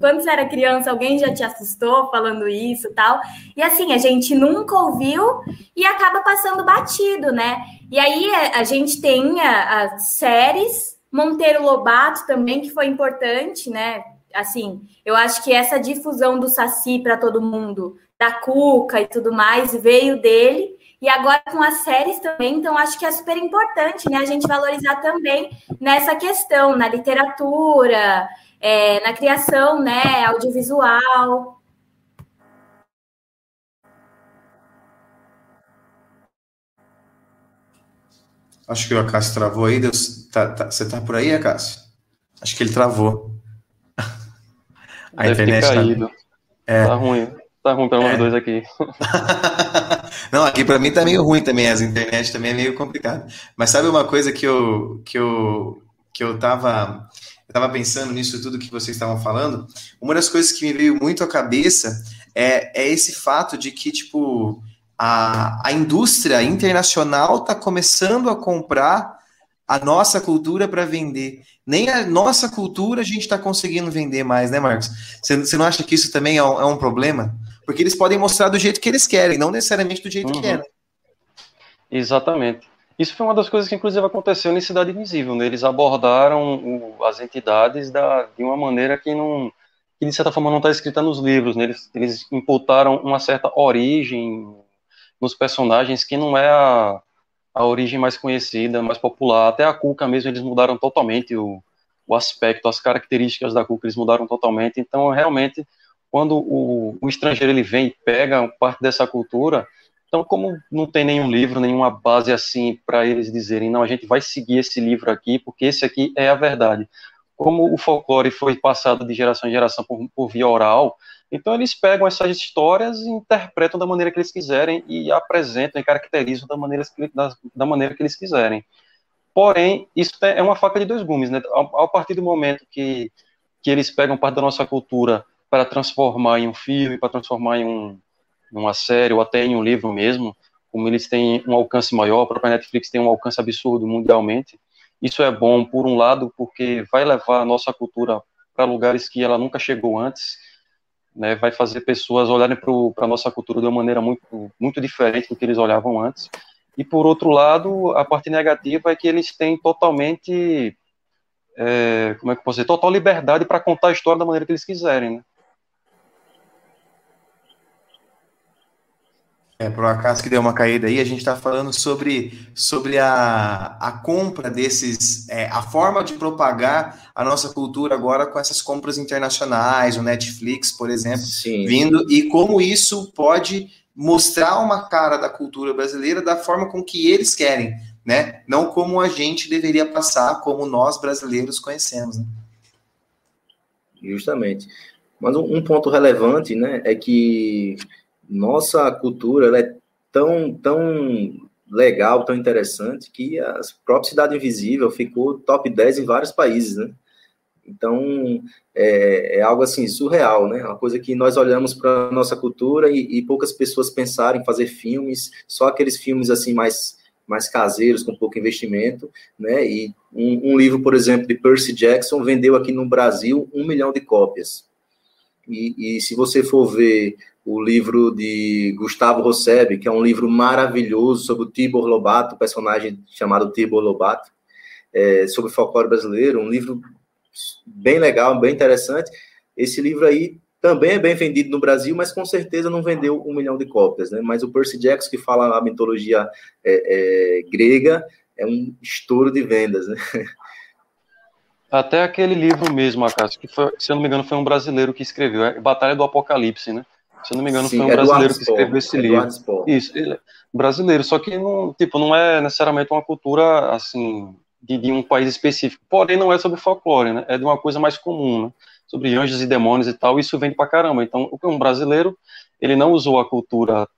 quando você era criança, alguém já te assustou falando isso tal? E assim, a gente nunca ouviu e acaba passando batido, né? E aí a gente tem as séries, Monteiro Lobato também, que foi importante, né? assim, eu acho que essa difusão do Saci para todo mundo, da Cuca e tudo mais, veio dele. E agora com as séries também, então acho que é super importante, né? A gente valorizar também nessa questão, na literatura, é, na criação, né? Audiovisual. Acho que o Acácio travou aí. Deus, tá, tá, você tá por aí, Acácio? Acho que ele travou. A Deve internet ter tá- caído. Tá... É. tá ruim. Tá ruim para nós é. dois aqui. Não, aqui para mim tá meio ruim também, as internet também é meio complicado. Mas sabe uma coisa que eu que eu que eu tava eu tava pensando nisso tudo que vocês estavam falando? Uma das coisas que me veio muito à cabeça é, é esse fato de que tipo a, a indústria internacional está começando a comprar a nossa cultura para vender. Nem a nossa cultura a gente está conseguindo vender mais, né, Marcos? Você não acha que isso também é um, é um problema? Porque eles podem mostrar do jeito que eles querem, não necessariamente do jeito uhum. que é. Né? Exatamente. Isso foi uma das coisas que, inclusive, aconteceu em Cidade Invisível. Né? Eles abordaram o, as entidades da, de uma maneira que, não, que, de certa forma, não está escrita nos livros. Né? Eles, eles imputaram uma certa origem nos personagens que não é a, a origem mais conhecida, mais popular. Até a Cuca mesmo, eles mudaram totalmente o, o aspecto, as características da Cuca, eles mudaram totalmente. Então, realmente, quando o, o estrangeiro ele vem e pega parte dessa cultura, então como não tem nenhum livro, nenhuma base assim para eles dizerem, não, a gente vai seguir esse livro aqui, porque esse aqui é a verdade. Como o folclore foi passado de geração em geração por, por via oral, então eles pegam essas histórias e interpretam da maneira que eles quiserem e apresentam e caracterizam da maneira, da, da maneira que eles quiserem. Porém, isso é, é uma faca de dois gumes, né? A, a partir do momento que, que eles pegam parte da nossa cultura para transformar em um filme, para transformar em um, uma série ou até em um livro mesmo, como eles têm um alcance maior, a própria Netflix tem um alcance absurdo mundialmente. Isso é bom, por um lado, porque vai levar a nossa cultura para lugares que ela nunca chegou antes, né, vai fazer pessoas olharem para a nossa cultura de uma maneira muito, muito diferente do que eles olhavam antes. E, por outro lado, a parte negativa é que eles têm totalmente, é, como é que eu posso dizer, total liberdade para contar a história da maneira que eles quiserem, né? É, por um acaso que deu uma caída aí, a gente está falando sobre, sobre a, a compra desses, é, a forma de propagar a nossa cultura agora com essas compras internacionais, o Netflix, por exemplo, Sim. vindo, e como isso pode mostrar uma cara da cultura brasileira da forma com que eles querem, né? Não como a gente deveria passar, como nós brasileiros conhecemos. Né? Justamente. Mas um ponto relevante, né, é que nossa cultura ela é tão, tão legal, tão interessante, que a própria Cidade Invisível ficou top 10 em vários países, né? Então, é, é algo assim, surreal, né? Uma coisa que nós olhamos para a nossa cultura e, e, poucas pessoas pensaram em fazer filmes, só aqueles filmes assim mais, mais caseiros, com pouco investimento, né? E um, um livro, por exemplo, de Percy Jackson vendeu aqui no Brasil um milhão de cópias. E, e se você for ver o livro de Gustavo Rosseb, que é um livro maravilhoso sobre o Tibor Lobato, personagem chamado Tibor Lobato, é, sobre folclore brasileiro, um livro bem legal, bem interessante. Esse livro aí também é bem vendido no Brasil, mas com certeza não vendeu um milhão de cópias, né? Mas o Percy Jackson, que fala a mitologia é, é, grega, é um estouro de vendas, né? Até aquele livro mesmo, Acácio, que foi, se eu não me engano, foi um brasileiro que escreveu, é Batalha do Apocalipse, né? Se eu não me engano, Sim, foi um brasileiro que escreveu esse livro. Isso, ele, brasileiro, só que não, tipo, não é necessariamente uma cultura assim de, de, um país específico. Porém, não é sobre folclore, né? É de uma coisa mais comum, né? Sobre anjos e demônios e tal, isso vem pra caramba. Então, um brasileiro, ele não usou a cultura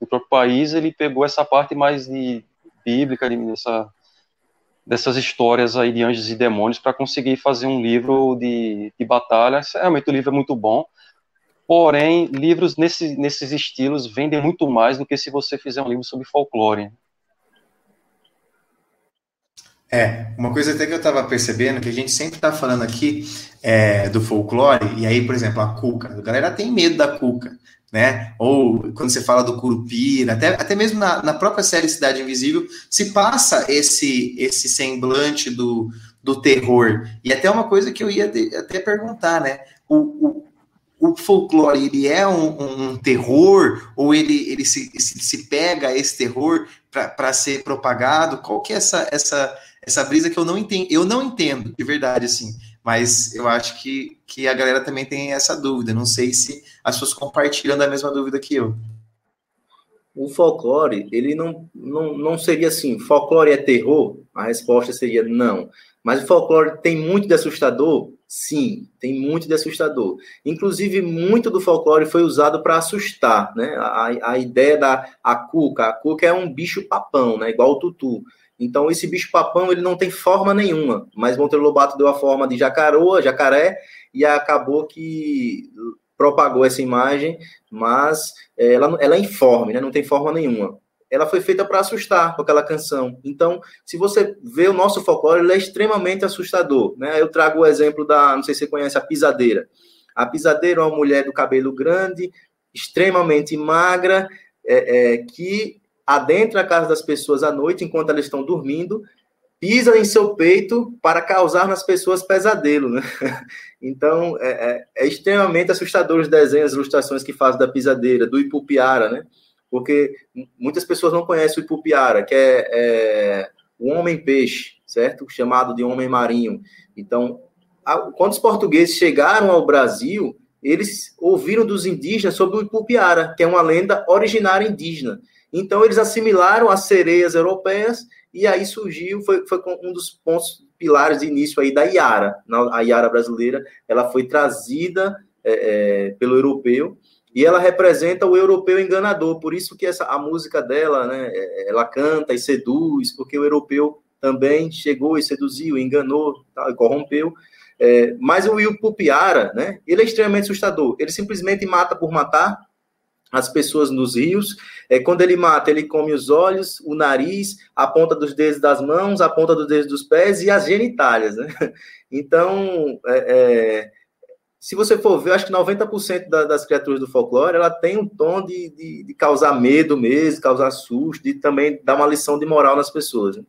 do próprio país, ele pegou essa parte mais de bíblica, de, dessa, dessas histórias aí de anjos e demônios para conseguir fazer um livro de, de batalha. Realmente o livro é muito bom. Porém, livros nesse, nesses estilos vendem muito mais do que se você fizer um livro sobre folclore. É, uma coisa até que eu estava percebendo, que a gente sempre está falando aqui é, do folclore, e aí, por exemplo, a cuca, a galera tem medo da cuca, né? Ou quando você fala do curupira, até, até mesmo na, na própria série Cidade Invisível, se passa esse, esse semblante do, do terror. E até uma coisa que eu ia de, até perguntar, né? O, o, o folclore ele é um, um, terror ou ele, ele se, se, se pega a esse terror para ser propagado? Qual que é essa, essa, essa brisa que eu não entendo? Eu não entendo, de verdade, assim. Mas eu acho que, que a galera também tem essa dúvida. Não sei se as pessoas compartilham da mesma dúvida que eu. O folclore, ele não, não, não seria assim, folclore é terror? A resposta seria não. Mas o folclore tem muito de assustador? Sim, tem muito de assustador. Inclusive, muito do folclore foi usado para assustar, né? A, a ideia da a cuca, a cuca é um bicho papão, né? Igual o tutu. Então, esse bicho papão, ele não tem forma nenhuma, mas Monteiro Lobato deu a forma de jacaroa, jacaré, e acabou que propagou essa imagem, mas é, ela, ela é informe, né? não tem forma nenhuma. Ela foi feita para assustar com aquela canção. Então, se você vê o nosso folclore, ele é extremamente assustador. Né? Eu trago o exemplo da, não sei se você conhece, a pisadeira. A pisadeira é uma mulher do cabelo grande, extremamente magra, é, é, que adentra a casa das pessoas à noite, enquanto elas estão dormindo, pisa em seu peito para causar nas pessoas pesadelo, né? Então, é, é, é, extremamente assustador os desenhos, as ilustrações que faz da pisadeira, do Ipupiara, né? Porque muitas pessoas não conhecem o Ipupiara, que é, é o homem-peixe, certo? Chamado de homem marinho. Então, a, quando os portugueses chegaram ao Brasil, eles ouviram dos indígenas sobre o Ipupiara, que é uma lenda originária indígena. Então, eles assimilaram as sereias europeias e aí surgiu, foi, foi um dos pontos pilares de início aí da Iara. A Iara brasileira, ela foi trazida é, é, pelo europeu e ela representa o europeu enganador. Por isso que essa, a música dela, né, é, ela canta e seduz, porque o europeu também chegou e seduziu, enganou e corrompeu. É, mas o Iupupiara, né, ele é extremamente assustador. Ele simplesmente mata por matar, as pessoas nos rios. É, quando ele mata, ele come os olhos, o nariz, a ponta dos dedos das mãos, a ponta dos dedos dos pés e as genitálias. Né? Então, é, é, se você for ver, acho que 90% da, das criaturas do folclore, ela tem um tom de, de, de, causar medo mesmo, causar susto, e também dar uma lição de moral nas pessoas. Né?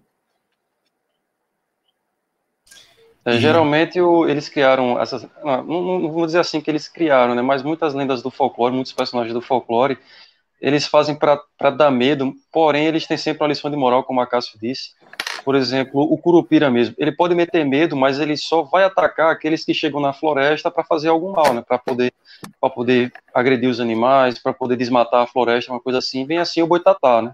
É, geralmente o, eles criaram essas. Não, não, não, vou dizer assim que eles criaram, né? Mas muitas lendas do folclore, muitos personagens do folclore, eles fazem para dar medo, porém eles têm sempre uma lição de moral, como a Cássio disse. Por exemplo, o Curupira mesmo. Ele pode meter medo, mas ele só vai atacar aqueles que chegam na floresta para fazer algum mal, né? Para poder, poder agredir os animais, para poder desmatar a floresta, uma coisa assim. Vem assim o boitatá, né?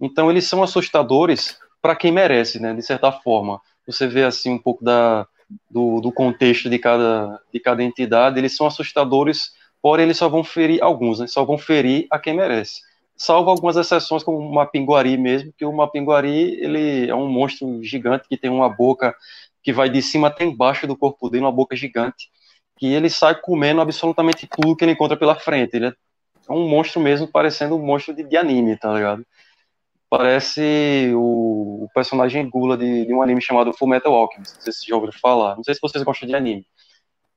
Então eles são assustadores para quem merece, né? De certa forma você vê assim um pouco da, do, do, contexto de cada, de cada entidade, eles são assustadores, porém eles só vão ferir alguns, né? só vão ferir a quem merece. Salvo algumas exceções, como o Mapinguari mesmo, que o Mapinguari ele é um monstro gigante que tem uma boca que vai de cima até embaixo do corpo dele, uma boca gigante, que ele sai comendo absolutamente tudo que ele encontra pela frente. Ele é um monstro mesmo, parecendo um monstro de, de anime, tá ligado? parece o, o personagem Gula de, de, um anime chamado Full Metal Alchemist. Não sei se já ouviram falar. Não sei se vocês gostam de anime,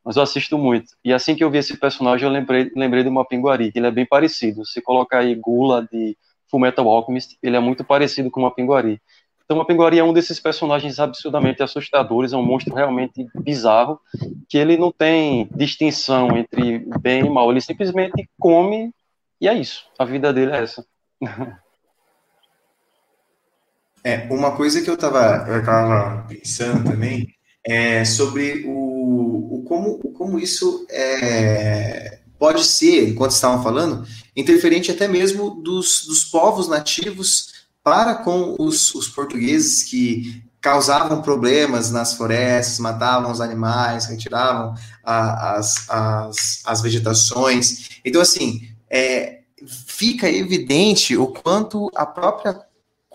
mas eu assisto muito. E assim que eu vi esse personagem, eu lembrei, lembrei de uma pinguari, que ele é bem parecido. Se colocar aí Gula de Full Metal Alchemist, ele é muito parecido com uma pinguari. Então, uma pinguari é um desses personagens absurdamente assustadores, é um monstro realmente bizarro, que ele não tem distinção entre bem e mal, ele simplesmente come e é isso. A vida dele é essa. É, uma coisa que eu estava eu tava pensando também é sobre o, o como, como isso é, pode ser, enquanto estavam falando, interferente até mesmo dos, dos povos nativos para com os, os portugueses que causavam problemas nas florestas, matavam os animais, retiravam a, as, as, as vegetações. Então, assim, é, fica evidente o quanto a própria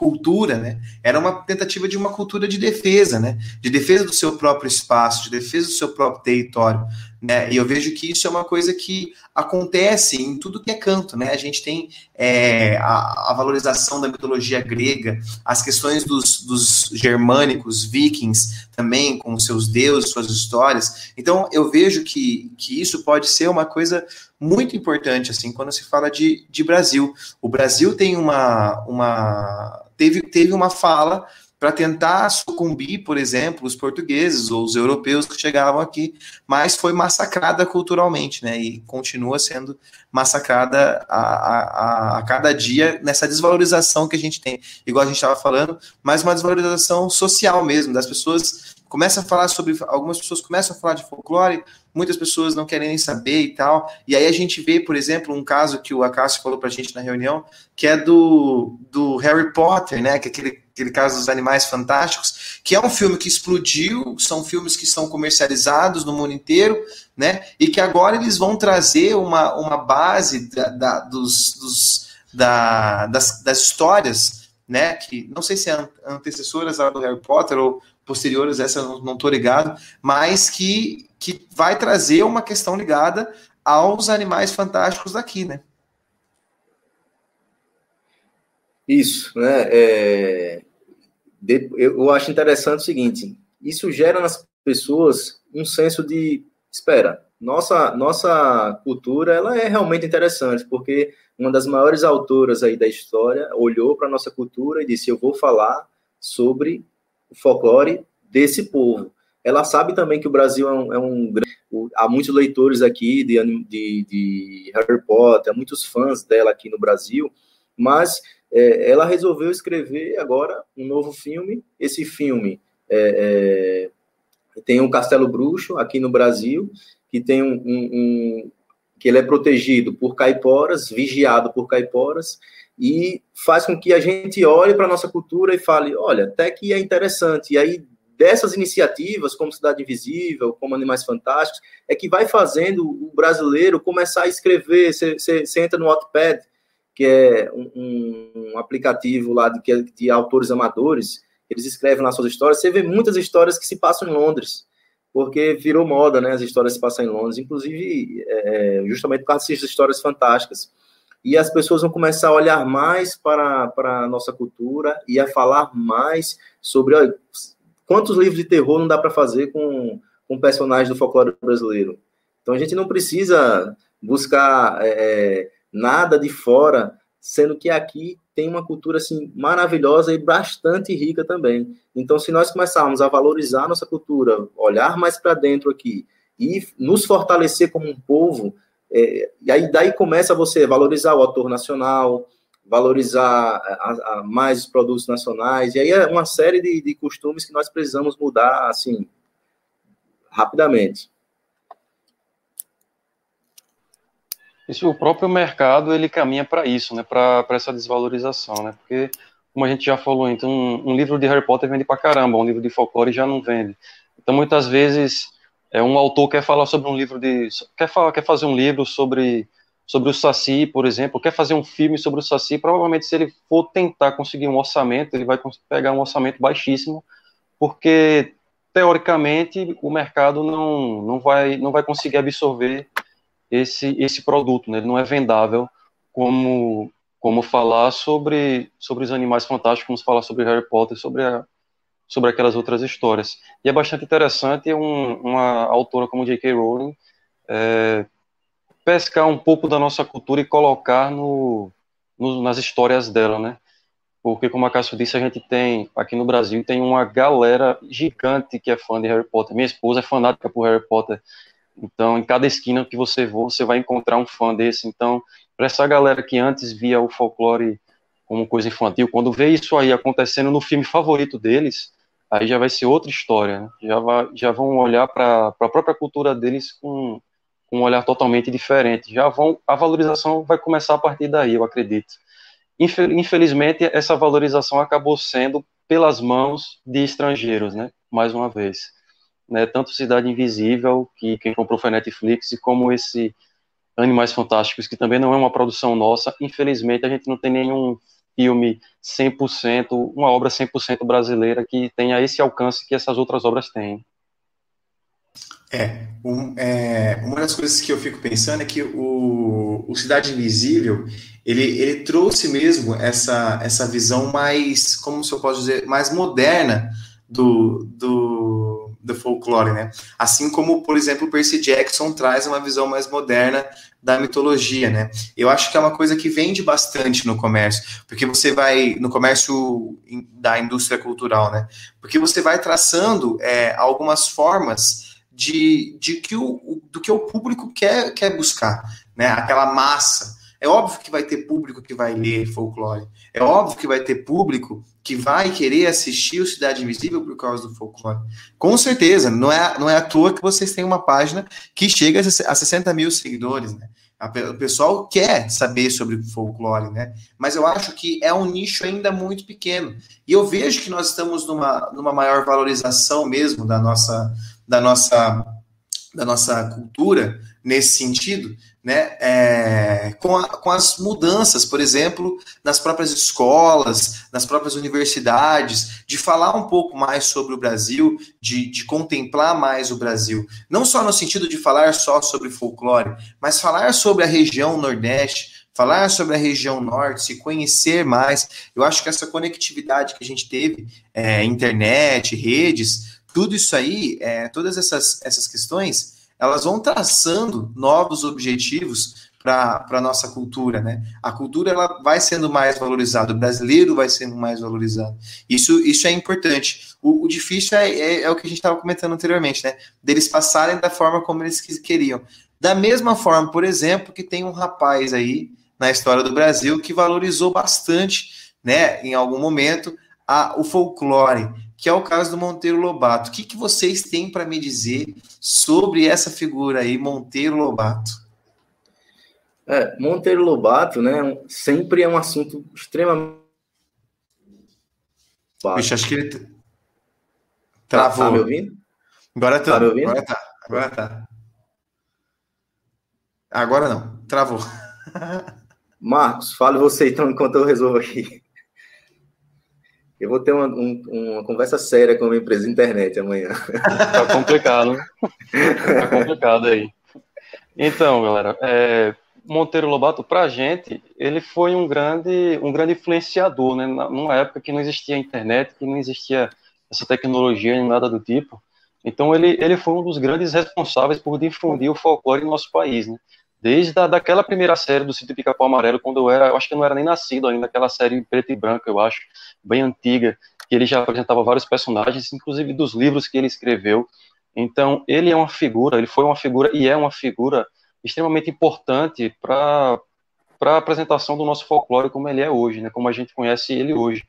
cultura, né? Era uma tentativa de uma cultura de defesa, né? De defesa do seu próprio espaço, de defesa do seu próprio território, né? E eu vejo que isso é uma coisa que acontece em tudo que é canto, né? A gente tem é, a, a, valorização da mitologia grega, as questões dos, dos germânicos, vikings, também com seus deuses, suas histórias. Então, eu vejo que, que isso pode ser uma coisa muito importante, assim, quando se fala de, de Brasil. O Brasil tem uma, uma teve, teve uma fala para tentar sucumbir, por exemplo, os portugueses ou os europeus que chegavam aqui, mas foi massacrada culturalmente, né? E continua sendo massacrada a, a, a cada dia nessa desvalorização que a gente tem. Igual a gente estava falando, mas uma desvalorização social mesmo, das pessoas começam a falar sobre. Algumas pessoas começam a falar de folclore, muitas pessoas não querem nem saber e tal. E aí a gente vê, por exemplo, um caso que o Acácio falou para a gente na reunião, que é do, do Harry Potter, né? Que é aquele aquele caso dos Animais Fantásticos, que é um filme que explodiu, são filmes que são comercializados no mundo inteiro, né? E que agora eles vão trazer uma, uma base da, da dos, dos da, das, das histórias, né? Que não sei se é antecessoras do Harry Potter ou posteriores, essa eu não estou ligado, mas que, que vai trazer uma questão ligada aos animais fantásticos daqui, né? Isso, né? É, eu acho interessante o seguinte: isso gera nas pessoas um senso de espera. Nossa, nossa cultura ela é realmente interessante porque uma das maiores autoras aí da história olhou para nossa cultura e disse: eu vou falar sobre o folclore desse povo. Ela sabe também que o Brasil é um, é um há muitos leitores aqui de, de, de Harry Potter, há muitos fãs dela aqui no Brasil, mas é, ela resolveu escrever agora um novo filme. Esse filme é, é, tem um Castelo Bruxo aqui no Brasil, que tem um, um, um, que ele é protegido por caiporas, vigiado por caiporas, e faz com que a gente olhe para a nossa cultura e fale, olha, até que é interessante. E aí, dessas iniciativas, como Cidade Invisível, como Animais Fantásticos, é que vai fazendo o brasileiro começar a escrever. Você entra no Wattpad, que é um, um aplicativo lá de, é de autores amadores, eles escrevem lá suas histórias, você vê muitas histórias que se passam em Londres, porque virou moda, né, as histórias se passam em Londres, inclusive é, justamente por causa dessas histórias fantásticas. E as pessoas vão começar a olhar mais para, para a nossa cultura e a falar mais sobre olha, quantos livros de terror não dá para fazer com, com personagens do folclore brasileiro. Então a gente não precisa buscar é, nada de fora, sendo que aqui tem uma cultura assim maravilhosa e bastante rica também. Então, se nós começarmos a valorizar nossa cultura, olhar mais para dentro aqui e nos fortalecer como um povo, é, e aí daí começa você valorizar o autor nacional, valorizar a, a mais os produtos nacionais, e aí é uma série de, de costumes que nós precisamos mudar assim rapidamente. Isso, o próprio mercado ele caminha para isso, né, para essa desvalorização, né, porque como a gente já falou, então um, um, livro de Harry Potter vende para caramba, um livro de folclore já não vende. Então muitas vezes é um autor quer falar sobre um livro de quer falar, quer fazer um livro sobre sobre o Saci, por exemplo, quer fazer um filme sobre o Saci, provavelmente se ele for tentar conseguir um orçamento, ele vai pegar um orçamento baixíssimo, porque teoricamente o mercado não, não vai não vai conseguir absorver esse, esse produto, né? Ele não é vendável como, como falar sobre, sobre os animais fantásticos, como falar sobre Harry Potter, sobre, a, sobre aquelas outras histórias. E é bastante interessante um, uma autora como J.K. Rowling é, pescar um pouco da nossa cultura e colocar no, no, nas histórias dela, né? Porque, como a Cássio disse, a gente tem, aqui no Brasil, tem uma galera gigante que é fã de Harry Potter. Minha esposa é fanática por Harry Potter. Então, em cada esquina que você for, você vai encontrar um fã desse. Então, para essa galera que antes via o folclore como coisa infantil, quando vê isso aí acontecendo no filme favorito deles, aí já vai ser outra história. Né? Já, vai, já vão olhar para a própria cultura deles com, com um olhar totalmente diferente. Já vão, a valorização vai começar a partir daí, eu acredito. Infelizmente, essa valorização acabou sendo pelas mãos de estrangeiros, né? Mais uma vez né, tanto Cidade Invisível, que quem comprou foi a Netflix, e como esse Animais Fantásticos, que também não é uma produção nossa. Infelizmente, a gente não tem nenhum filme 100%, uma obra 100% brasileira que tenha esse alcance que essas outras obras têm. É, um, é, uma das coisas que eu fico pensando é que o, o Cidade Invisível ele, ele trouxe mesmo essa, essa visão mais, como se eu posso dizer, mais moderna do, do, do folclore, né? Assim como, por exemplo, Percy Jackson traz uma visão mais moderna da mitologia, né? Eu acho que é uma coisa que vende bastante no comércio, porque você vai no comércio da indústria cultural, né? Porque você vai traçando é, algumas formas de, de que o, do que o público quer, quer buscar, né? Aquela massa. É óbvio que vai ter público que vai ler folclore. É óbvio que vai ter público que vai querer assistir o Cidade Invisível por causa do folclore. Com certeza, não é, não é à toa que vocês têm uma página que chega a 60 mil seguidores, né? o pessoal quer saber sobre folclore, né? Mas eu acho que é um nicho ainda muito pequeno. E eu vejo que nós estamos numa, numa maior valorização mesmo da nossa, da nossa, da nossa cultura nesse sentido, né, é, com, a, com as mudanças, por exemplo, nas próprias escolas, nas próprias universidades, de falar um pouco mais sobre o Brasil, de, de contemplar mais o Brasil. Não só no sentido de falar só sobre folclore, mas falar sobre a região Nordeste, falar sobre a região Norte, se conhecer mais. Eu acho que essa conectividade que a gente teve, é, internet, redes, tudo isso aí, é, todas essas, essas questões elas vão traçando novos objetivos para a nossa cultura, né? A cultura ela vai sendo mais valorizada, o brasileiro vai sendo mais valorizado. Isso, isso é importante. O, o difícil é, é, é, o que a gente estava comentando anteriormente, né? Deles passarem da forma como eles queriam. Da mesma forma, por exemplo, que tem um rapaz aí na história do Brasil que valorizou bastante, né, em algum momento, a, o folclore que é o caso do Monteiro Lobato. O que, que vocês têm para me dizer sobre essa figura aí, Monteiro Lobato? É, Monteiro Lobato, né, sempre é um assunto extremamente. Puxa, acho que ele travou. Tá, tá me ouvindo? Agora tá. tá me ouvindo? Agora tá. Agora tá. Agora não. Travou. Marcos, fale você então enquanto eu resolvo aqui. Eu vou ter uma, um, uma conversa séria com a minha empresa de internet amanhã. Tá complicado. Tá complicado aí. Então, galera, é, Monteiro Lobato, para a gente, ele foi um grande, um grande influenciador, né? Numa época que não existia internet, que não existia essa tecnologia nem nada do tipo. Então, ele, ele foi um dos grandes responsáveis por difundir o folclore no nosso país, né? Desde a, daquela primeira série do Sítio Pica-Pau Amarelo, quando eu era, eu acho que eu não era nem nascido ainda, aquela série preto e branco, eu acho, bem antiga, que ele já apresentava vários personagens, inclusive dos livros que ele escreveu. Então, ele é uma figura, ele foi uma figura e é uma figura extremamente importante para a apresentação do nosso folclore como ele é hoje, né, como a gente conhece ele hoje.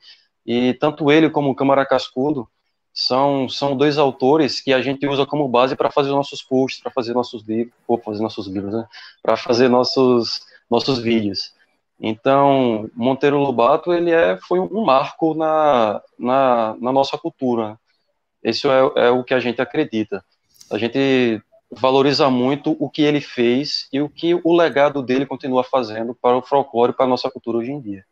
E tanto ele como o Câmara Cascudo são, são dois autores que a gente usa como base para fazer nossos posts, para fazer nossos livros, ou fazer nossos livros, né? Para fazer nossos nossos vídeos. Então, Monteiro Lobato ele é foi um marco na, na, na nossa cultura. Isso é, é o que a gente acredita. A gente valoriza muito o que ele fez e o que o legado dele continua fazendo para o folclore, para a nossa cultura hoje em dia.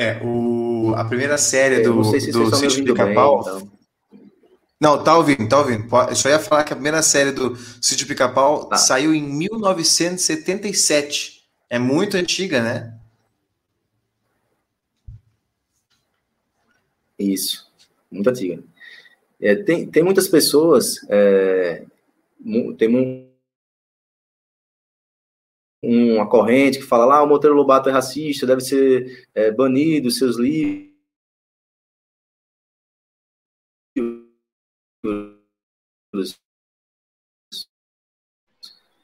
É, o, a primeira série do, se do Sítio Pica-Pau. Então. Não, tá ouvindo, tá ouvindo. Eu só ia falar que a primeira série do Sítio Pica-Pau tá. saiu em 1977. É muito antiga, né? Isso, muito antiga. É, tem, tem muitas pessoas, é, tem um, uma corrente que fala lá, ah, o Monteiro Lobato é racista, deve ser é, banido, seus livros.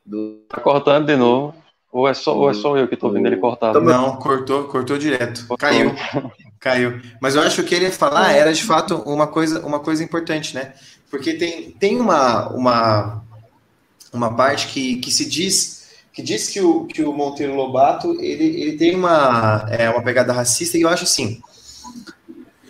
Do... Tá cortando de novo. Ou é só, ou é só eu que tô vendo ele cortado? Não, cortou, cortou direto. Cortou. Caiu. Caiu. Mas eu acho que ele ia falar era de fato uma coisa, uma coisa importante, né? Porque tem, tem uma, uma, uma parte que, que se diz que diz que o, que o Monteiro Lobato ele, ele tem uma, é, uma pegada racista, e eu acho assim: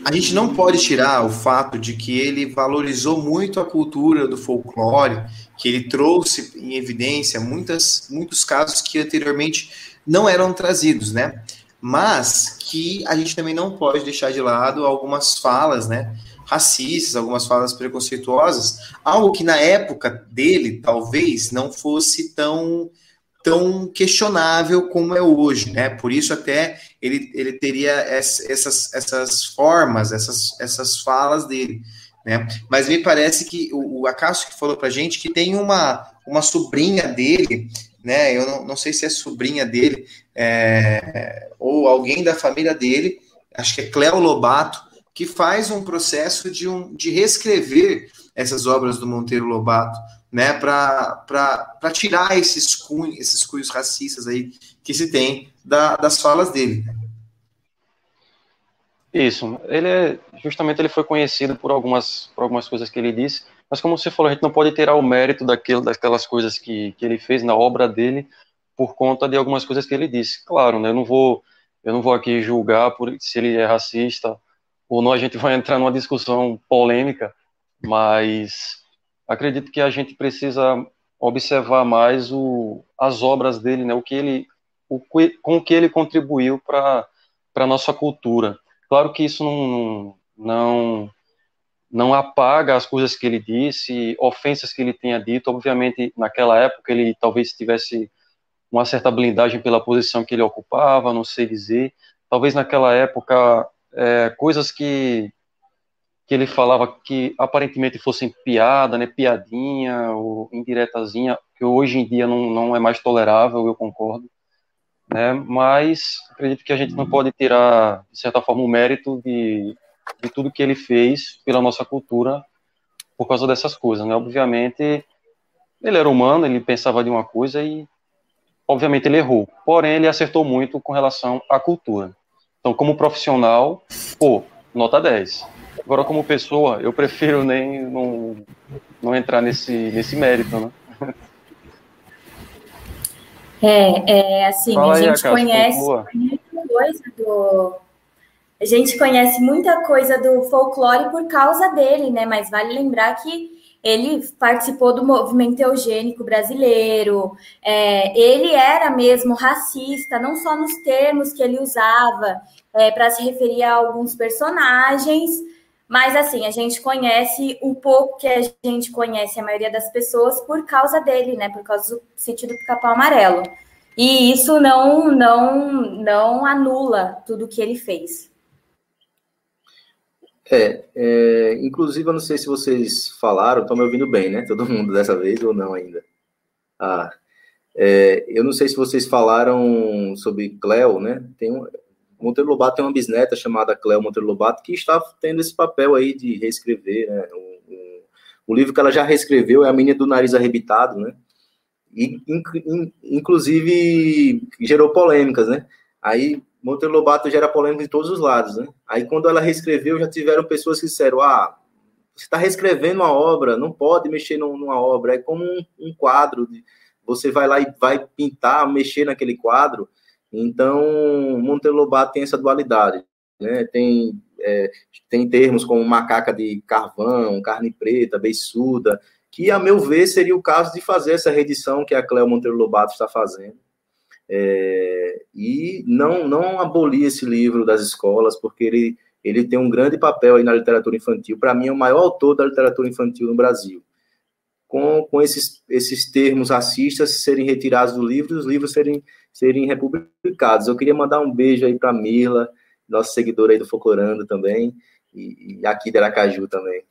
a gente não pode tirar o fato de que ele valorizou muito a cultura do folclore, que ele trouxe em evidência muitas, muitos casos que anteriormente não eram trazidos, né? Mas que a gente também não pode deixar de lado algumas falas, né? Racistas, algumas falas preconceituosas, algo que na época dele talvez não fosse tão tão questionável como é hoje, né? Por isso até ele, ele teria essas, essas formas, essas, essas falas dele, né? Mas me parece que o, o Acácio que falou pra gente que tem uma, uma sobrinha dele, né? Eu não, não sei se é sobrinha dele é, ou alguém da família dele, acho que é Cléo Lobato, que faz um processo de, um, de reescrever essas obras do Monteiro Lobato, né, para tirar esses cunhos, esses cunhos racistas aí que se tem da, das falas dele. Isso, ele é, justamente ele foi conhecido por algumas, por algumas coisas que ele disse, mas como você falou, a gente não pode tirar o mérito daquilo, daquelas coisas que, que ele fez na obra dele por conta de algumas coisas que ele disse. Claro, né, eu não vou eu não vou aqui julgar por se ele é racista ou não, a gente vai entrar numa discussão polêmica, mas acredito que a gente precisa observar mais o, as obras dele, né, o que ele, o, com que ele contribuiu para a nossa cultura. Claro que isso não, não, não apaga as coisas que ele disse, ofensas que ele tenha dito. Obviamente, naquela época, ele talvez tivesse uma certa blindagem pela posição que ele ocupava, não sei dizer. Talvez naquela época, é, coisas que, que ele falava que aparentemente fossem piada, né, piadinha ou indiretazinha, que hoje em dia não, não é mais tolerável, eu concordo né? Mas acredito que a gente não pode tirar, de certa forma, o mérito de, de tudo que ele fez pela nossa cultura por causa dessas coisas, né? Obviamente, ele era humano, ele pensava de uma coisa e, obviamente, ele errou. Porém, ele acertou muito com relação à cultura. Então, como profissional, pô, nota 10. Agora, como pessoa, eu prefiro nem não, não entrar nesse, nesse mérito, né? É, é assim, Fala a gente aí, conhece muita coisa do. A gente conhece muita coisa do folclore por causa dele, né? Mas vale lembrar que ele participou do movimento eugênico brasileiro, é, ele era mesmo racista, não só nos termos que ele usava é, para se referir a alguns personagens, mas assim, a gente conhece um pouco que a gente conhece a maioria das pessoas por causa dele, né? Por causa do sítio do Pica-Pau Amarelo. E isso não, não, não anula tudo que ele fez. É, é, inclusive, eu não sei se vocês falaram, estão me ouvindo bem, né? Todo mundo dessa vez ou não ainda? Ah, é, eu não sei se vocês falaram sobre Cleo, né? Tem um, Monteiro Lobato tem uma bisneta chamada Cleo Monteiro Lobato que está tendo esse papel aí de reescrever, né? O, o, o, livro que ela já reescreveu é A Menina do Nariz Arrebitado, né? E, inclusive, gerou polêmicas, né? Aí Monteiro Lobato gera polêmica de todos os lados, né? Aí quando ela reescreveu, já tiveram pessoas que disseram, ah, você está reescrevendo uma obra, não pode mexer numa obra, é como um, um quadro, você vai lá e vai pintar, mexer naquele quadro, então, Monteiro Lobato tem essa dualidade, né? Tem, é, tem termos como macaca de carvão, carne preta, beiçuda, que, a meu ver, seria o caso de fazer essa reedição que a Cléo Monteiro Lobato está fazendo. É, e não, não abolir esse livro das escolas, porque ele, ele tem um grande papel aí na literatura infantil. Para mim, é o maior autor da literatura infantil no Brasil com, com esses, esses termos racistas serem retirados do livro e os livros serem, serem republicados. Eu queria mandar um beijo aí para Mirla, nossa seguidora aí do Focorando também, e, e aqui de Aracaju também.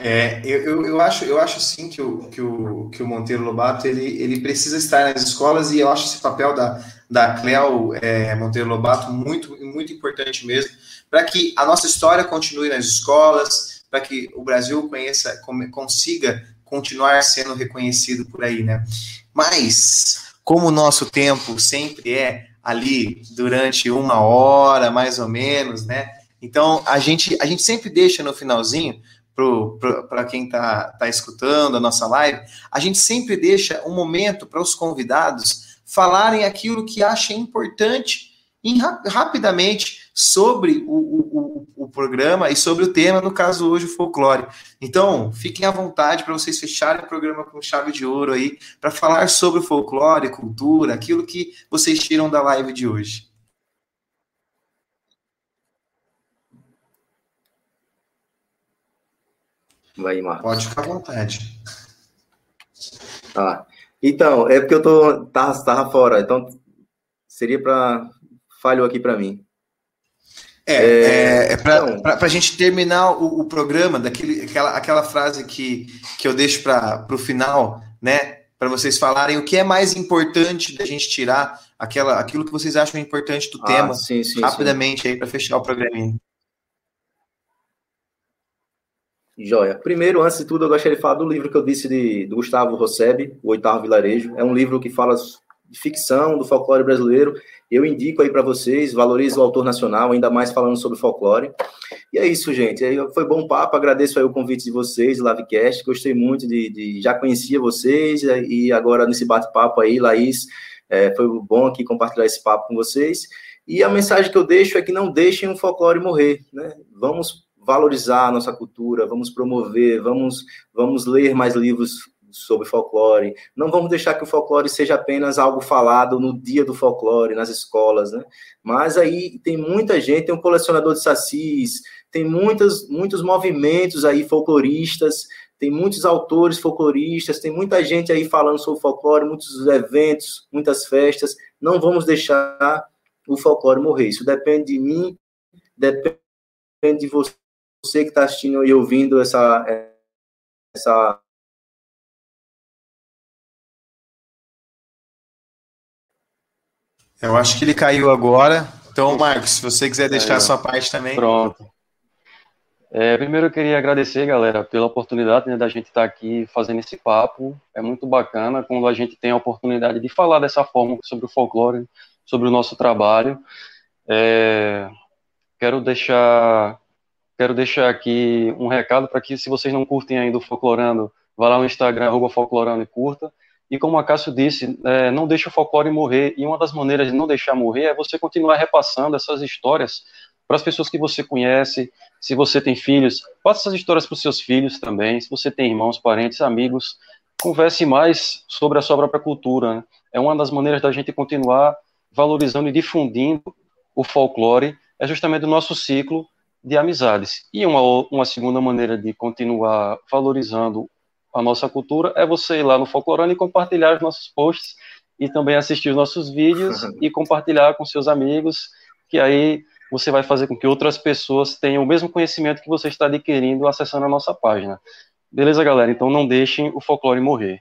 É, eu, eu, eu, acho, eu acho sim que o, que o, que o Monteiro Lobato ele, ele precisa estar nas escolas e eu acho esse papel da, da Cleo é, Monteiro Lobato muito, muito importante mesmo, para que a nossa história continue nas escolas, para que o Brasil conheça, consiga continuar sendo reconhecido por aí, né? Mas, como o nosso tempo sempre é ali durante uma hora, mais ou menos, né? Então, a gente, a gente sempre deixa no finalzinho, para quem está tá escutando a nossa live, a gente sempre deixa um momento para os convidados falarem aquilo que achem importante em, rapidamente sobre o, o, o, programa e sobre o tema, no caso hoje, o folclore. Então, fiquem à vontade para vocês fecharem o programa com chave de ouro aí, para falar sobre o folclore, cultura, aquilo que vocês tiram da live de hoje. Vai, Marcos. Pode ficar à vontade. Ah, então, é porque eu tô, tava, tava fora, então seria para falhou aqui para mim. É, é, é para então, a gente terminar o, o, programa, daquele, aquela, aquela frase que, que eu deixo para o final, né? Para vocês falarem o que é mais importante da gente tirar, aquela, aquilo que vocês acham importante do ah, tema, sim, sim, rapidamente sim. aí para fechar o programinha. Joia. Primeiro, antes de tudo, eu gostaria de falar do livro que eu disse de, do Gustavo Rosseb, O Oitavo Vilarejo. É um livro que fala de ficção do folclore brasileiro. Eu indico aí para vocês, valorize o autor nacional, ainda mais falando sobre folclore. E é isso, gente. Foi bom papo, agradeço aí o convite de vocês, Livecast, gostei muito de, de já conhecia vocês e agora nesse bate-papo aí, Laís, é, foi bom aqui compartilhar esse papo com vocês. E a mensagem que eu deixo é que não deixem o folclore morrer, né? Vamos valorizar a nossa cultura, vamos promover, vamos, vamos ler mais livros sobre folclore. Não vamos deixar que o folclore seja apenas algo falado no dia do folclore, nas escolas, né? Mas aí tem muita gente, tem um colecionador de sacis, tem muitas, muitos movimentos aí folcloristas, tem muitos autores folcloristas, tem muita gente aí falando sobre folclore, muitos eventos, muitas festas. Não vamos deixar o folclore morrer. Isso depende de mim, depende de você que está assistindo e ouvindo essa, essa Eu acho que ele caiu agora. Então, Marcos, se você quiser deixar a sua parte também. Pronto. É, primeiro eu queria agradecer, galera, pela oportunidade né, da gente estar aqui fazendo esse papo. É muito bacana quando a gente tem a oportunidade de falar dessa forma sobre o folclore, sobre o nosso trabalho. É, quero deixar quero deixar aqui um recado para que, se vocês não curtem ainda o Folclorando, vá lá no Instagram, arroba Folclorando e curta. E como a Cássio disse, é, não deixe o folclore morrer. E uma das maneiras de não deixar morrer é você continuar repassando essas histórias para as pessoas que você conhece. Se você tem filhos, passe essas histórias para os seus filhos também. Se você tem irmãos, parentes, amigos, converse mais sobre a sua própria cultura. Né? É uma das maneiras da gente continuar valorizando e difundindo o folclore. É justamente o nosso ciclo de amizades. E uma, uma segunda maneira de continuar valorizando a nossa cultura é você ir lá no Folclorando e compartilhar os nossos posts e também assistir os nossos vídeos e compartilhar com seus amigos, que aí você vai fazer com que outras pessoas tenham o mesmo conhecimento que você está adquirindo acessando a nossa página. Beleza, galera? Então não deixem o folclore morrer.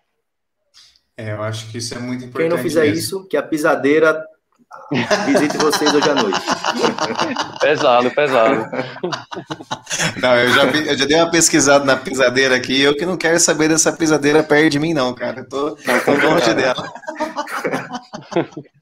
É, eu acho que isso é muito importante. Quem não fizer mesmo. isso, que a pisadeira Visite vocês hoje à noite. Pesado, pesado. Não, eu já, eu já dei uma pesquisada na pisadeira aqui. Eu que não quero saber dessa pisadeira perto de mim, não, cara. Eu tô, tô longe dela.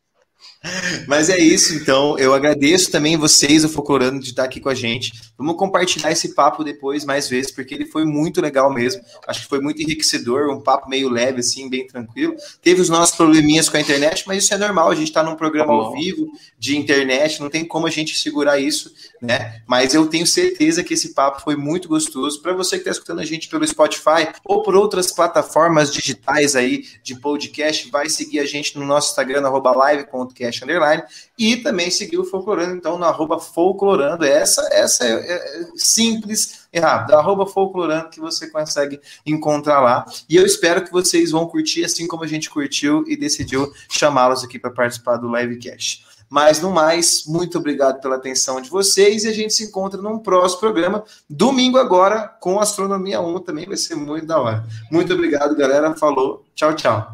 Mas é isso, então. Eu agradeço também vocês, o Focorando, de estar aqui com a gente. Vamos compartilhar esse papo depois mais vezes, porque ele foi muito legal mesmo. Acho que foi muito enriquecedor, um papo meio leve, assim, bem tranquilo. Teve os nossos probleminhas com a internet, mas isso é normal. A gente está num programa ao vivo de internet, não tem como a gente segurar isso, né? Mas eu tenho certeza que esse papo foi muito gostoso. Para você que está escutando a gente pelo Spotify ou por outras plataformas digitais aí de podcast, vai seguir a gente no nosso Instagram, live.cast underline, e também seguir o Folclorando, então, no arroba Folclorando. Essa, essa é, é simples e rápida, arroba Folclorando, que você consegue encontrar lá. E eu espero que vocês vão curtir, assim como a gente curtiu e decidiu chamá-los aqui para participar do livecast. Mas no mais, muito obrigado pela atenção de vocês e a gente se encontra num próximo programa, domingo agora, com Astronomia 1 também vai ser muito da hora. Muito obrigado, galera. Falou. Tchau, tchau.